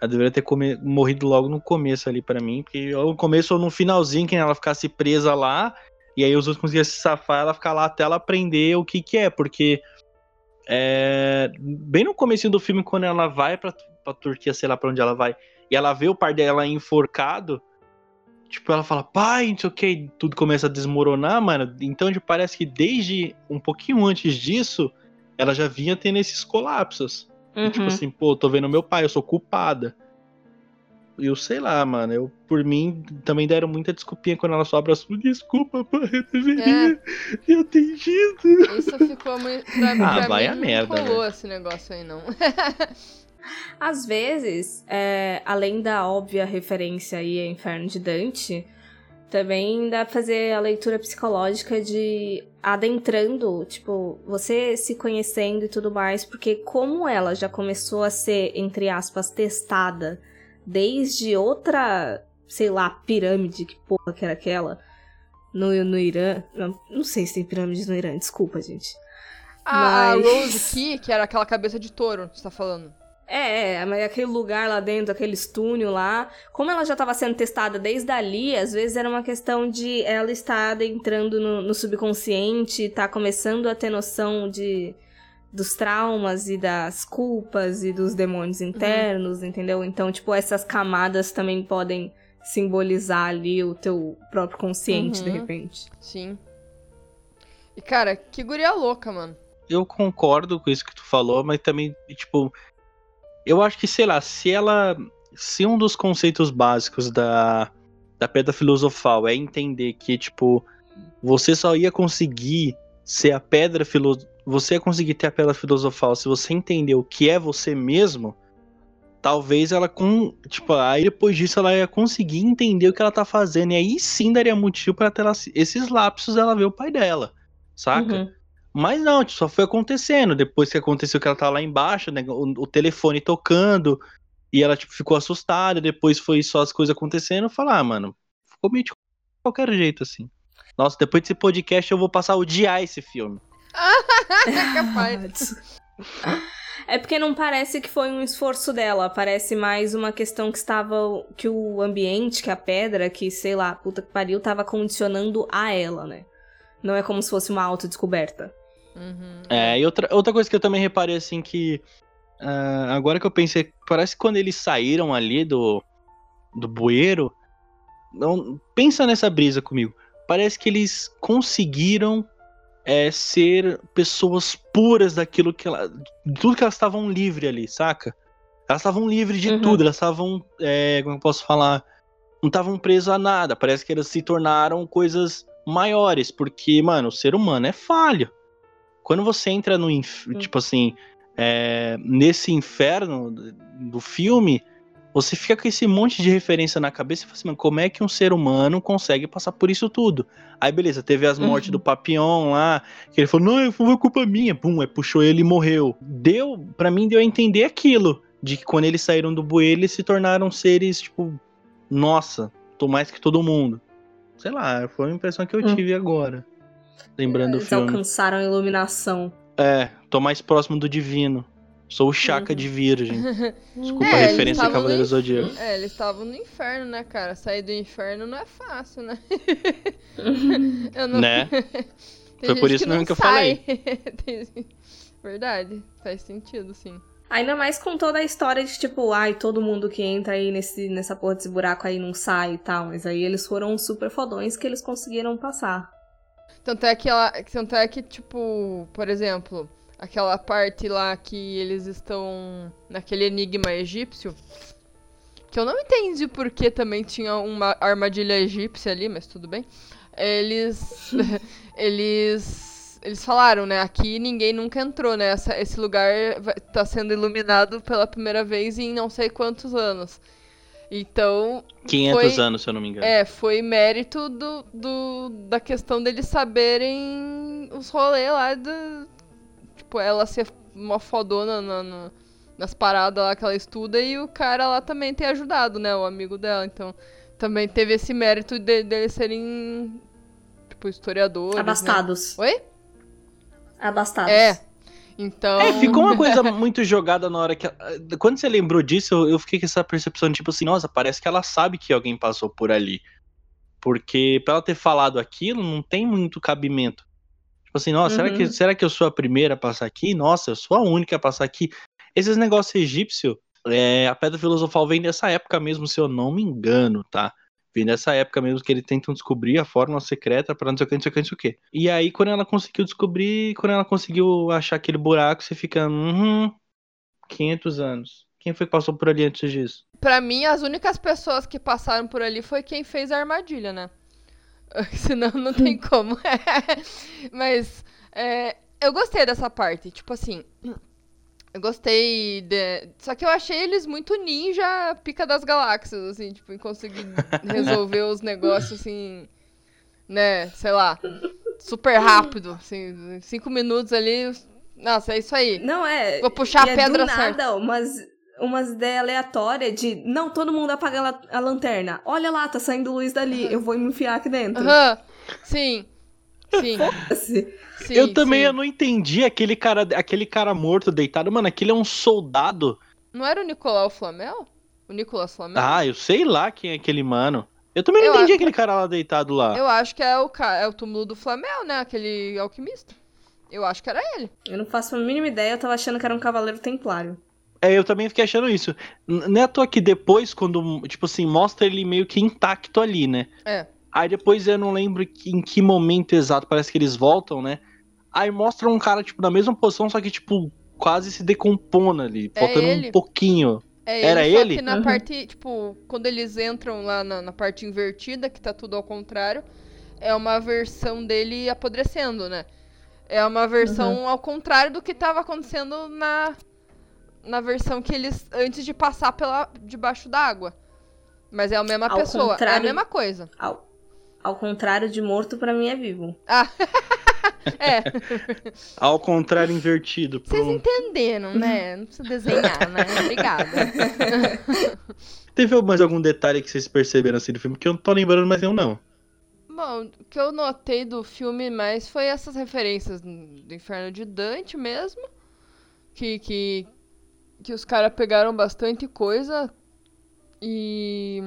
Ela deveria ter come, morrido logo no começo ali para mim, porque ou no começo ou no finalzinho que ela ficasse presa lá, e aí os outros conseguiam se safar, ela ficar lá até ela aprender o que que é, porque é, bem no começo do filme quando ela vai para pra Turquia, sei lá para onde ela vai, e ela vê o par dela enforcado, tipo, ela fala, pai, não sei o que, tudo começa a desmoronar, mano. Então, tipo, parece que desde um pouquinho antes disso, ela já vinha tendo esses colapsos. Tipo uhum. tipo assim, pô, tô vendo meu pai, eu sou culpada. Eu sei lá, mano, eu, por mim, também deram muita desculpinha quando ela só abraçou. Desculpa, pai, eu deveria é. ter atendido. Isso ficou muito. Pra, ah, pra vai mim, a merda. Não rolou né? esse negócio aí, não. Às vezes, é, além da óbvia referência aí a Inferno de Dante, também dá pra fazer a leitura psicológica de adentrando, tipo, você se conhecendo e tudo mais, porque como ela já começou a ser, entre aspas, testada desde outra, sei lá, pirâmide, que porra que era aquela, no, no Irã. Não, não sei se tem pirâmides no Irã, desculpa, gente. Ah, Mas... a Rose Key, que era aquela cabeça de touro, você tá falando. É, é, mas aquele lugar lá dentro, aquele túnel lá, como ela já estava sendo testada desde ali, às vezes era uma questão de ela estar adentrando no, no subconsciente, tá começando a ter noção de dos traumas e das culpas e dos demônios internos, uhum. entendeu? Então, tipo, essas camadas também podem simbolizar ali o teu próprio consciente, uhum. de repente. Sim. E, cara, que guria louca, mano. Eu concordo com isso que tu falou, mas também, tipo, eu acho que, sei lá, se ela. Se um dos conceitos básicos da, da pedra filosofal é entender que, tipo, você só ia conseguir ser a pedra filosofal. Você ia conseguir ter a pedra filosofal se você entender o que é você mesmo talvez ela com. Tipo, aí depois disso ela ia conseguir entender o que ela tá fazendo. E aí sim daria motivo para ter esses lapsos ela ver o pai dela. Saca? Uhum. Mas não, só foi acontecendo. Depois que aconteceu que ela tá lá embaixo, né? O, o, telefone tocando. E ela, tipo, ficou assustada. Depois foi só as coisas acontecendo. Falar, ah, mano, ficou meio de qualquer jeito, assim. Nossa, depois desse podcast eu vou passar a odiar esse filme. Capaz. É porque não parece que foi um esforço dela, parece mais uma questão que estava. que o ambiente, que a pedra, que sei lá, puta que pariu, tava condicionando a ela, né? Não é como se fosse uma autodescoberta. Uhum. É, e outra, outra coisa que eu também reparei, assim, que. Uh, agora que eu pensei, parece que quando eles saíram ali do, do bueiro. Não, pensa nessa brisa comigo. Parece que eles conseguiram é, ser pessoas puras daquilo que ela. tudo que elas estavam livres ali, saca? Elas estavam livres de uhum. tudo, elas estavam. É, como eu posso falar? Não estavam presas a nada. Parece que elas se tornaram coisas maiores, porque, mano, o ser humano é falho. Quando você entra no. Inf... Uhum. Tipo assim. É, nesse inferno do filme você fica com esse monte de referência na cabeça e fala assim, mano, como é que um ser humano consegue passar por isso tudo? Aí, beleza, teve as mortes uhum. do Papillon lá, que ele falou, não, foi culpa minha. Pum, aí puxou ele e morreu. Deu, para mim, deu a entender aquilo. De que quando eles saíram do bueiro, eles se tornaram seres, tipo, nossa, tô mais que todo mundo. Sei lá, foi a impressão que eu hum. tive agora. Lembrando eles o filme. Eles alcançaram a iluminação. É, tô mais próximo do divino. Sou o Chaka uhum. de Virgem. Desculpa é, a referência a Cavaleiro no... Zodíaco. É, eles estavam no inferno, né, cara? Sair do inferno não é fácil, né? eu não... Né? Foi por isso que mesmo que eu sai. falei. Verdade, faz sentido, sim. Ainda mais com toda a história de tipo, ai, todo mundo que entra aí nesse, nessa porra desse buraco aí não sai e tal. Mas aí eles foram super fodões que eles conseguiram passar. Tanto é que ela. Tanto é que, tipo, por exemplo, aquela parte lá que eles estão naquele enigma egípcio. Que eu não entendi porque também tinha uma armadilha egípcia ali, mas tudo bem. Eles. eles. Eles falaram, né? Aqui ninguém nunca entrou, né? Essa, esse lugar está sendo iluminado pela primeira vez em não sei quantos anos. Então. 500 foi, anos, se eu não me engano. É, foi mérito do, do, da questão deles saberem os rolês lá do, tipo, ela ser uma fodona na, na, nas paradas lá que ela estuda e o cara lá também ter ajudado, né? O amigo dela. Então, também teve esse mérito de, deles serem, tipo, historiadores. Né? Abastados. Né? Oi? Abastados. É. Então. É, ficou uma coisa muito jogada na hora que. Quando você lembrou disso, eu, eu fiquei com essa percepção, tipo assim, nossa, parece que ela sabe que alguém passou por ali. Porque pra ela ter falado aquilo, não tem muito cabimento. Tipo assim, nossa, uhum. será, que, uhum. será que eu sou a primeira a passar aqui? Nossa, eu sou a única a passar aqui. Esses negócios egípcios, é, a Pedra Filosofal vem dessa época mesmo, se eu não me engano, tá? Vem dessa época mesmo que eles tentam descobrir a fórmula secreta para não sei o que, não sei o que, não sei o que. E aí, quando ela conseguiu descobrir, quando ela conseguiu achar aquele buraco, você fica, uhum, 500 anos. Quem foi que passou por ali antes disso? Pra mim, as únicas pessoas que passaram por ali foi quem fez a armadilha, né? Senão não tem como. Mas é, eu gostei dessa parte. Tipo assim. Eu gostei de... Só que eu achei eles muito ninja pica das galáxias, assim, tipo, em conseguir resolver os negócios, assim, né, sei lá, super rápido, assim, cinco minutos ali, nossa, é isso aí. Não, é... Vou puxar a é pedra do nada, certa. Umas, umas ideias aleatórias de não, todo mundo apaga a, a, lanterna. Olha lá, tá saindo luz dali, eu vou me enfiar aqui dentro. Aham, uhum. sim. Sim. sim. Eu também eu não entendi aquele cara, aquele cara morto deitado, mano, aquele é um soldado. Não era o Nicolau Flamel? O Nicolas Flamel? Ah, eu sei lá quem é aquele mano. Eu também não eu entendi aquele cara lá deitado lá. Eu acho que é o, é o túmulo do Flamel, né? Aquele alquimista. Eu acho que era ele. Eu não faço a mínima ideia, eu tava achando que era um cavaleiro templário. É, eu também fiquei achando isso. Não é à toa que depois, quando, tipo assim, mostra ele meio que intacto ali, né? É. Aí depois eu não lembro que- em que momento exato, parece que eles voltam, né? Aí mostra um cara, tipo, na mesma posição, só que, tipo, quase se decompondo ali, É faltando ele. um pouquinho. É Era ele, só ele? que na Uhum. parte, tipo, quando eles entram lá na, na parte invertida, que tá tudo ao contrário, é uma versão dele apodrecendo, né? É uma versão Uhum. ao contrário do que tava acontecendo na, na versão que eles. antes de passar pela debaixo d'água. Mas é a mesma Ao pessoa, é a mesma coisa. Ao, ao contrário de morto, pra mim é vivo. Ah, é, Ao contrário, invertido. vocês Pronto. entenderam, né? Não precisa desenhar, né? Obrigada. Teve mais algum detalhe que vocês perceberam assim do filme que eu não tô lembrando mais eu não. Bom, o que eu notei do filme mais foi essas referências do Inferno de Dante mesmo. Que, que, que os caras pegaram bastante coisa. E.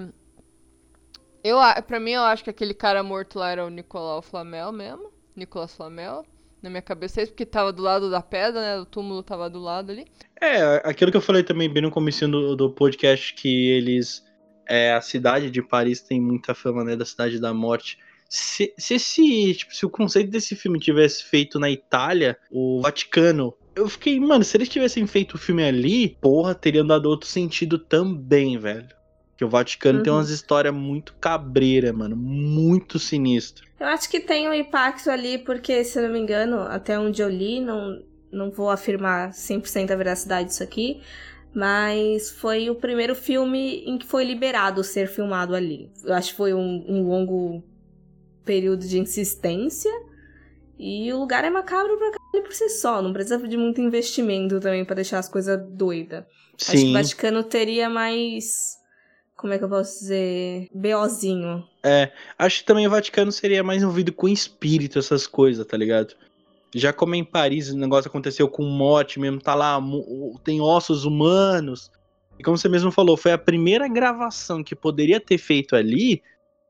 Eu, pra mim, eu acho que aquele cara morto lá era o Nicolau Flamel mesmo. Nicolas Flamel. Na minha cabeça, porque tava do lado da pedra, né? O túmulo tava do lado ali. É, aquilo que eu falei também bem no começo do, do podcast, que eles. É, a cidade de Paris tem muita fama, né? Da cidade da morte. Se, se esse. Tipo, se o conceito desse filme tivesse feito na Itália, o Vaticano. Eu fiquei, mano, se eles tivessem feito o filme ali, porra, teriam dado outro sentido também, velho. Que o Vaticano tem Uhum. umas histórias muito cabreira, mano. Muito sinistro. Eu acho que tem um impacto ali, porque, se eu não me engano, até onde eu li, não, não vou afirmar 100% a veracidade disso aqui, mas foi o primeiro filme em que foi liberado ser filmado ali. Eu acho que foi um, um longo período de insistência. E o lugar é macabro pra caralho por si só, não precisa de muito investimento também pra deixar as coisas doidas. Acho que o Vaticano teria mais. Como é que eu posso dizer? BOzinho. Acho que também o Vaticano seria mais envolvido com espírito, essas coisas, tá ligado? Já como em Paris o negócio aconteceu com morte mesmo, tá lá, tem ossos humanos. E como você mesmo falou, foi a primeira gravação que poderia ter feito ali.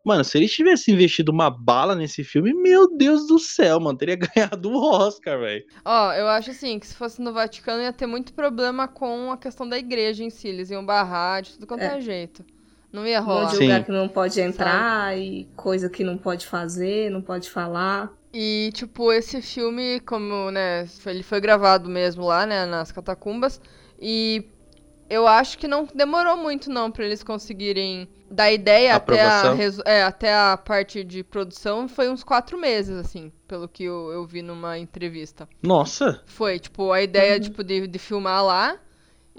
Mano, se eles tivessem investido uma bala nesse filme, meu Deus do céu, mano, teria ganhado o Oscar, velho. Ó, eu acho assim, que se fosse no Vaticano ia ter muito problema com a questão da igreja em si. Eles iam barrar de tudo quanto é, É. jeito. Não ia Um rolar. monte de Sim. lugar que não pode entrar e coisa que não pode fazer, não pode falar. E, tipo, esse filme, como, né, ele foi gravado mesmo lá, né, nas catacumbas. E eu acho que não demorou muito, não, pra eles conseguirem dar ideia até a, é, até a parte de produção. Foi uns quatro meses, assim, pelo que eu, eu vi numa entrevista. Nossa, Foi, tipo, a ideia, Uhum. tipo, de, de filmar lá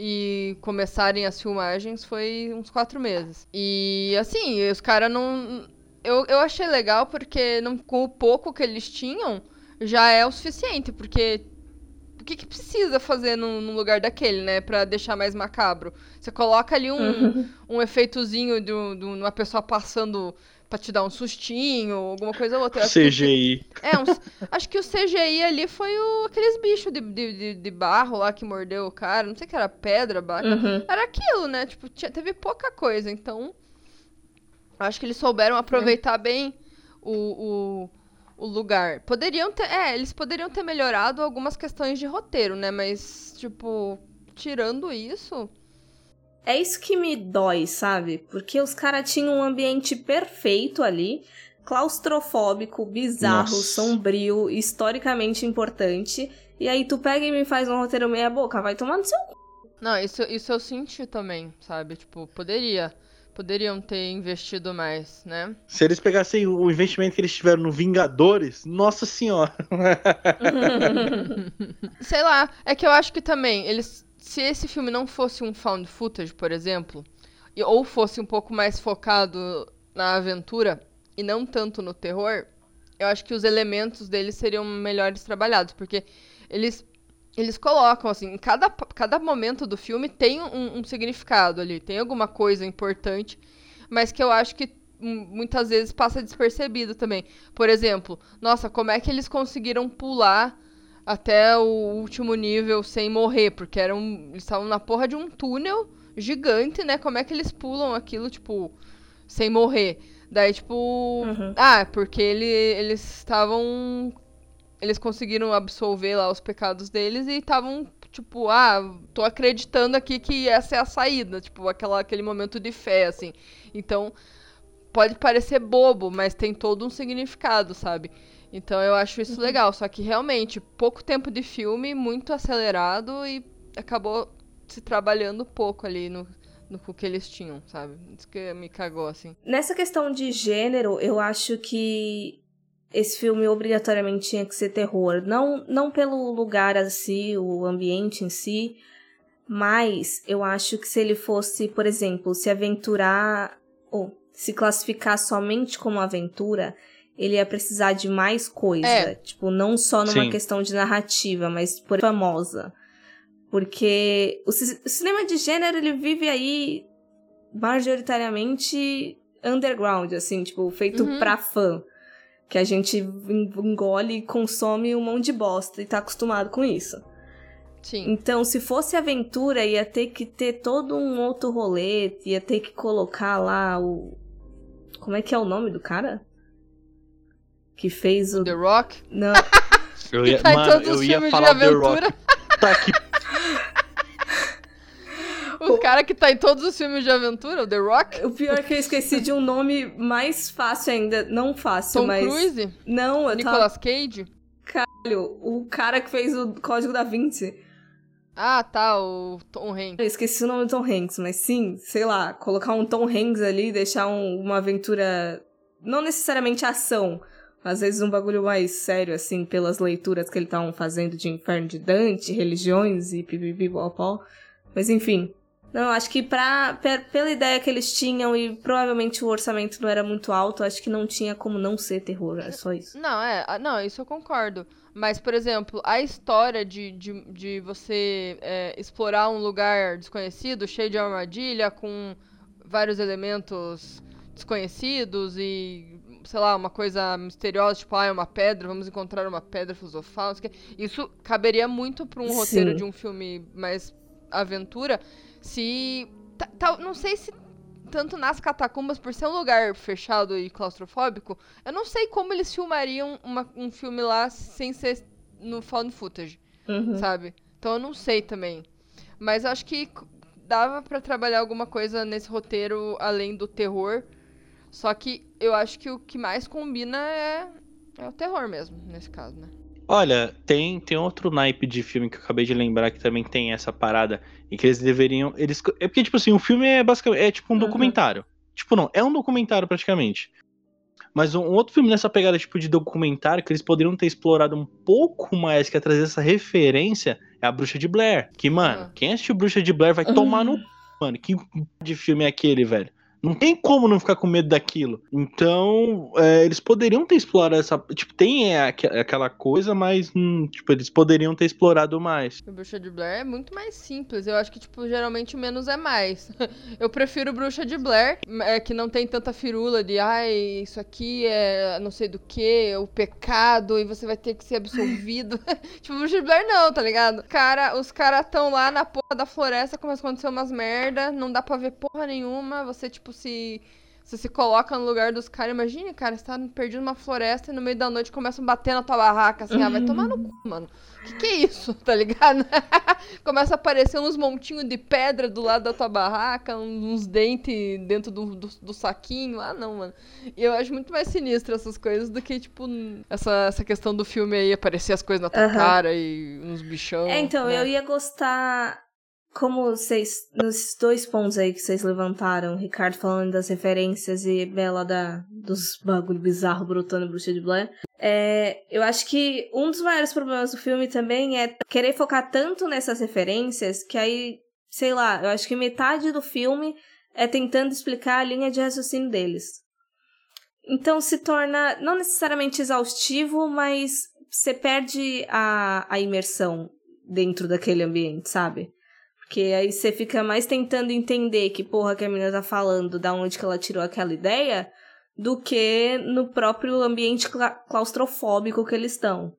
e começarem as filmagens foi uns quatro meses. E, assim, os caras não... Eu, eu achei legal porque não, com o pouco que eles tinham, já é o suficiente, porque... O que, que precisa fazer num, num lugar daquele, né? Pra deixar mais macabro. Você coloca ali um, Uhum. um efeitozinho de, de uma pessoa passando pra te dar um sustinho, alguma coisa ou outra. Que CGI. é, uns- acho que o CGI ali foi o, aqueles bichos de, de, de- de barro lá que mordeu o cara. Não sei que era pedra, barro. Uhum. Era aquilo, né? Tipo, tinha- teve pouca coisa. Então, acho que eles souberam aproveitar bem o, o, o lugar. Poderiam ter. É, eles poderiam ter melhorado algumas questões de roteiro, né? Mas, tipo, tirando isso. É isso que me dói, sabe? Porque os caras tinham um ambiente perfeito ali, claustrofóbico, bizarro, Nossa. sombrio, historicamente importante. E aí tu pega e me faz um roteiro meia boca, vai tomar no seu cu. Não, isso, isso eu senti também, sabe? Tipo, poderia. Poderiam ter investido mais, né? Se eles pegassem o investimento que eles tiveram no Vingadores, nossa senhora. Sei lá, é que eu acho que também, eles. Se esse filme não fosse um found footage, por exemplo, ou fosse um pouco mais focado na aventura e não tanto no terror, eu acho que os elementos dele seriam melhores trabalhados, porque eles. Eles colocam, assim, cada, cada momento do filme tem um, um significado ali, tem alguma coisa importante, mas que eu acho que muitas vezes passa despercebido também. Por exemplo, nossa, como é que eles conseguiram pular até o último nível sem morrer, porque eram, eles estavam na porra de um túnel gigante, né? Como é que eles pulam aquilo, tipo, sem morrer? Daí, tipo, Uhum. ah, porque ele, eles estavam eles conseguiram absolver lá os pecados deles e estavam, tipo, ah, tô acreditando aqui que essa é a saída. Tipo, aquela, aquele momento de fé, assim. Então, pode parecer bobo, mas tem todo um significado, sabe? Então eu acho isso uhum. legal. Só que realmente, pouco tempo de filme, muito acelerado e acabou se trabalhando pouco ali no, no que eles tinham, sabe? Isso que me cagou, assim. Nessa questão de gênero, eu acho que esse filme obrigatoriamente tinha que ser terror. Não, não pelo lugar assim, o ambiente em si, mas eu acho que se ele fosse, por exemplo, se aventurar ou se classificar somente como aventura, ele ia precisar de mais coisa. É. Tipo, não só numa Sim. questão de narrativa, mas por famosa. Porque o, o cinema de gênero, ele vive aí majoritariamente underground, assim, tipo, feito uhum. pra fã que a gente engole e consome um monte de bosta e tá acostumado com isso. Sim. Então, se fosse aventura, ia ter que ter todo um outro rolê, ia ter que colocar lá o. Como é que é o nome do cara? Que fez o. The Rock? Não. eu ia, tá mano, eu ia falar The Rock. Tá que o cara que tá em todos os filmes de aventura, o The Rock. O pior é que eu esqueci de um nome mais fácil ainda. Não fácil, Tom mas. Tom Cruise? Não, eu Nicolas tava... Cage? Caralho, o cara que fez o Código da Vinci. Ah, tá, o Tom Hanks. Eu esqueci o nome do Tom Hanks, mas sim, sei lá, colocar um Tom Hanks ali, deixar um, uma aventura. Não necessariamente ação, às vezes um bagulho mais sério, assim, pelas leituras que ele estavam fazendo de Inferno de Dante, religiões e pipipi, pó. Mas enfim, não, acho que pra, pela ideia que eles tinham e provavelmente o orçamento não era muito alto, acho que não tinha como não ser terror, é só isso. Não, é, não, isso eu concordo. Mas, por exemplo, a história de, de, de você é, explorar um lugar desconhecido, cheio de armadilha, com vários elementos desconhecidos e, sei lá, uma coisa misteriosa, tipo, ah, é uma pedra, vamos encontrar uma pedra filosofal. Isso caberia muito para um Sim. roteiro de um filme mais aventura se. não sei se tanto nas catacumbas, por ser um lugar fechado e claustrofóbico, eu não sei como eles filmariam uma, um filme lá sem ser no found footage, uhum. sabe? Então eu não sei também. Mas acho que dava para trabalhar alguma coisa nesse roteiro além do terror. Só que eu acho que o que mais combina é, é o terror mesmo, nesse caso, né? Olha, tem, tem outro naipe de filme que eu acabei de lembrar que também tem essa parada e que eles deveriam. Eles, é porque, tipo assim, o filme é basicamente. É tipo um uhum. documentário. Tipo, não, é um documentário praticamente. Mas um, um, outro filme nessa pegada tipo de documentário que eles poderiam ter explorado um pouco mais, que é trazer essa referência, é a Bruxa de Blair. Que, mano, uhum. quem assistiu Bruxa de Blair vai uhum. tomar no. Mano, que de filme é aquele, velho? Não tem como não ficar com medo daquilo. Então, é, eles poderiam ter explorado essa. Tipo, tem é, aquela coisa, mas, hum, tipo, eles poderiam ter explorado mais. O Bruxa de Blair é muito mais simples. Eu acho que, tipo, geralmente menos é mais. Eu prefiro Bruxa de Blair, é, que não tem tanta firula de, ai, isso aqui é não sei do que, o pecado, e você vai ter que ser absolvido. tipo, Bruxa de Blair não, tá ligado? Cara, os caras tão lá na porra da floresta, começa a acontecer umas merda, não dá pra ver porra nenhuma, você, tipo, tipo, se você se coloca no lugar dos caras, imagine, cara, você tá perdido numa floresta e no meio da noite começam a bater na tua barraca, assim, uhum. ah, vai tomar no cu, mano. Que que é isso, tá ligado? Começa a aparecer uns montinhos de pedra do lado da tua barraca, uns dentes dentro do, do, do, saquinho. Ah, não, mano. E eu acho muito mais sinistro essas coisas do que, tipo, essa, essa questão do filme aí, aparecer as coisas na tua uhum. cara e uns bichão. É, então, né? eu ia gostar como vocês, nos dois pontos aí que vocês levantaram, Ricardo falando das referências e Bela da, dos bagulho bizarro brotando Bruxa de Blair, é, eu acho que um dos maiores problemas do filme também é querer focar tanto nessas referências que aí, sei lá, eu acho que metade do filme é tentando explicar a linha de raciocínio deles. Então se torna não necessariamente exaustivo, mas você perde a, a imersão dentro daquele ambiente, sabe? Porque aí você fica mais tentando entender que porra que a menina tá falando, da onde que ela tirou aquela ideia, do que no próprio ambiente claustrofóbico que eles estão.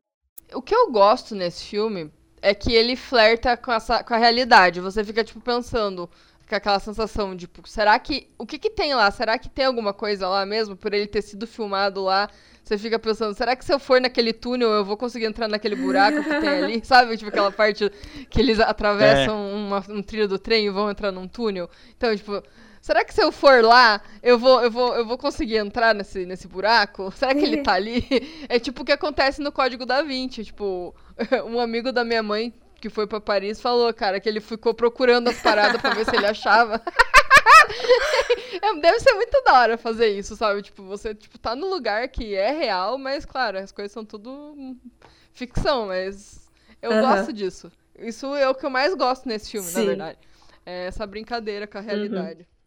O que eu gosto nesse filme é que ele flerta com, essa, com a realidade. Você fica, tipo, pensando, fica aquela sensação, tipo, será que. O que que tem lá? Será que tem alguma coisa lá mesmo? Por ele ter sido filmado lá. Você fica pensando, será que se eu for naquele túnel eu vou conseguir entrar naquele buraco que tem ali? Sabe? Tipo aquela parte que eles atravessam é. uma, um trilho do trem e vão entrar num túnel. Então, tipo, será que se eu for lá, eu vou, eu vou, eu vou conseguir entrar nesse, nesse buraco? Será que ele tá ali? É tipo o que acontece no Código da Vinci. Tipo, um amigo da minha mãe que foi para Paris falou, cara, que ele ficou procurando as paradas para ver se ele achava. É, deve ser muito da hora fazer isso, sabe? Tipo, você tipo, tá no lugar que é real, mas claro, as coisas são tudo ficção, mas eu uhum. gosto disso. Isso é o que eu mais gosto nesse filme, Sim. na verdade. É essa brincadeira com a realidade. Uhum.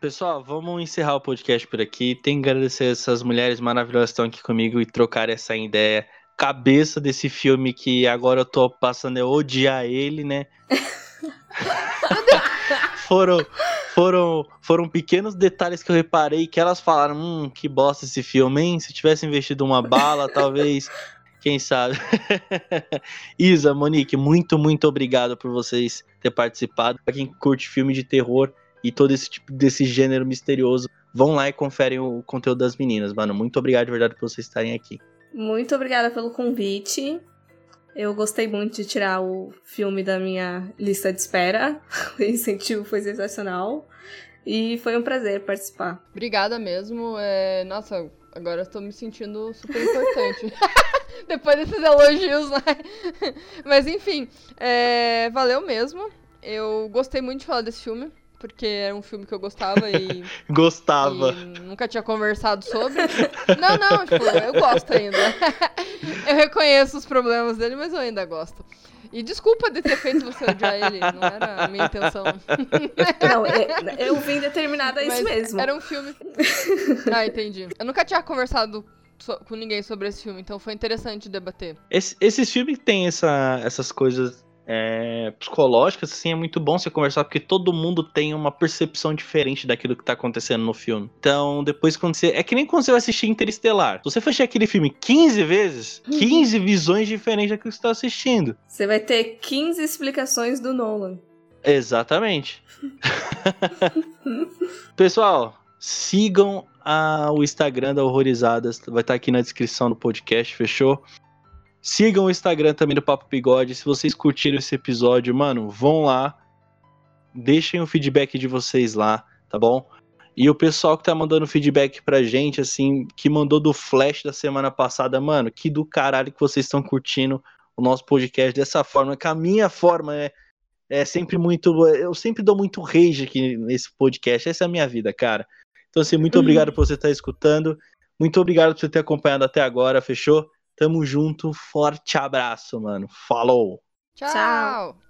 Pessoal, vamos encerrar o podcast por aqui. Tem que agradecer essas mulheres maravilhosas que estão aqui comigo e trocar essa ideia cabeça desse filme que agora eu tô passando a odiar ele, né? foram, foram, foram pequenos detalhes que eu reparei que elas falaram, hum, que bosta esse filme, hein? Se tivesse investido uma bala, talvez, quem sabe. Isa, Monique, muito, muito obrigado por vocês ter participado. Pra quem curte filme de terror, e todo esse tipo desse gênero misterioso. Vão lá e conferem o conteúdo das meninas, mano. Muito obrigado de verdade por vocês estarem aqui. Muito obrigada pelo convite. Eu gostei muito de tirar o filme da minha lista de espera. O incentivo foi sensacional. E foi um prazer participar. Obrigada mesmo. É... Nossa, agora eu tô me sentindo super importante. Depois desses elogios, né? Mas enfim, é... valeu mesmo. Eu gostei muito de falar desse filme porque era um filme que eu gostava e. gostava. E nunca tinha conversado sobre. não, não, tipo, eu gosto ainda. eu reconheço os problemas dele, mas eu ainda gosto. E desculpa de ter feito você odiar ele, não era a minha intenção. não, eu, eu vim determinada a isso mas mesmo. Era um filme. Ah, entendi. Eu nunca tinha conversado com ninguém sobre esse filme, então foi interessante debater. Esse, esses filmes têm essa, essas coisas é, psicológicas, assim, é muito bom você conversar, porque todo mundo tem uma percepção diferente daquilo que tá acontecendo no filme. Então, depois quando você. É que nem quando você vai assistir Interestelar. Se você assistir aquele filme 15 vezes, 15 uhum. visões diferentes daquilo que você tá assistindo. Você vai ter 15 explicações do Nolan. Exatamente. Pessoal, sigam a, o Instagram da Horrorizadas, vai estar tá aqui na descrição do podcast, fechou? Sigam o Instagram também do Papo Bigode. Se vocês curtiram esse episódio, mano, vão lá. Deixem o feedback de vocês lá, tá bom? E o pessoal que tá mandando feedback pra gente, assim, que mandou do Flash da semana passada, mano, que do caralho que vocês estão curtindo o nosso podcast dessa forma, que a minha forma é, é sempre muito. Eu sempre dou muito rage aqui nesse podcast. Essa é a minha vida, cara. Então, assim, muito uhum. obrigado por você estar escutando. Muito obrigado por você ter acompanhado até agora, fechou? Tamo junto, forte abraço, mano. Falou! Tchau! Tchau.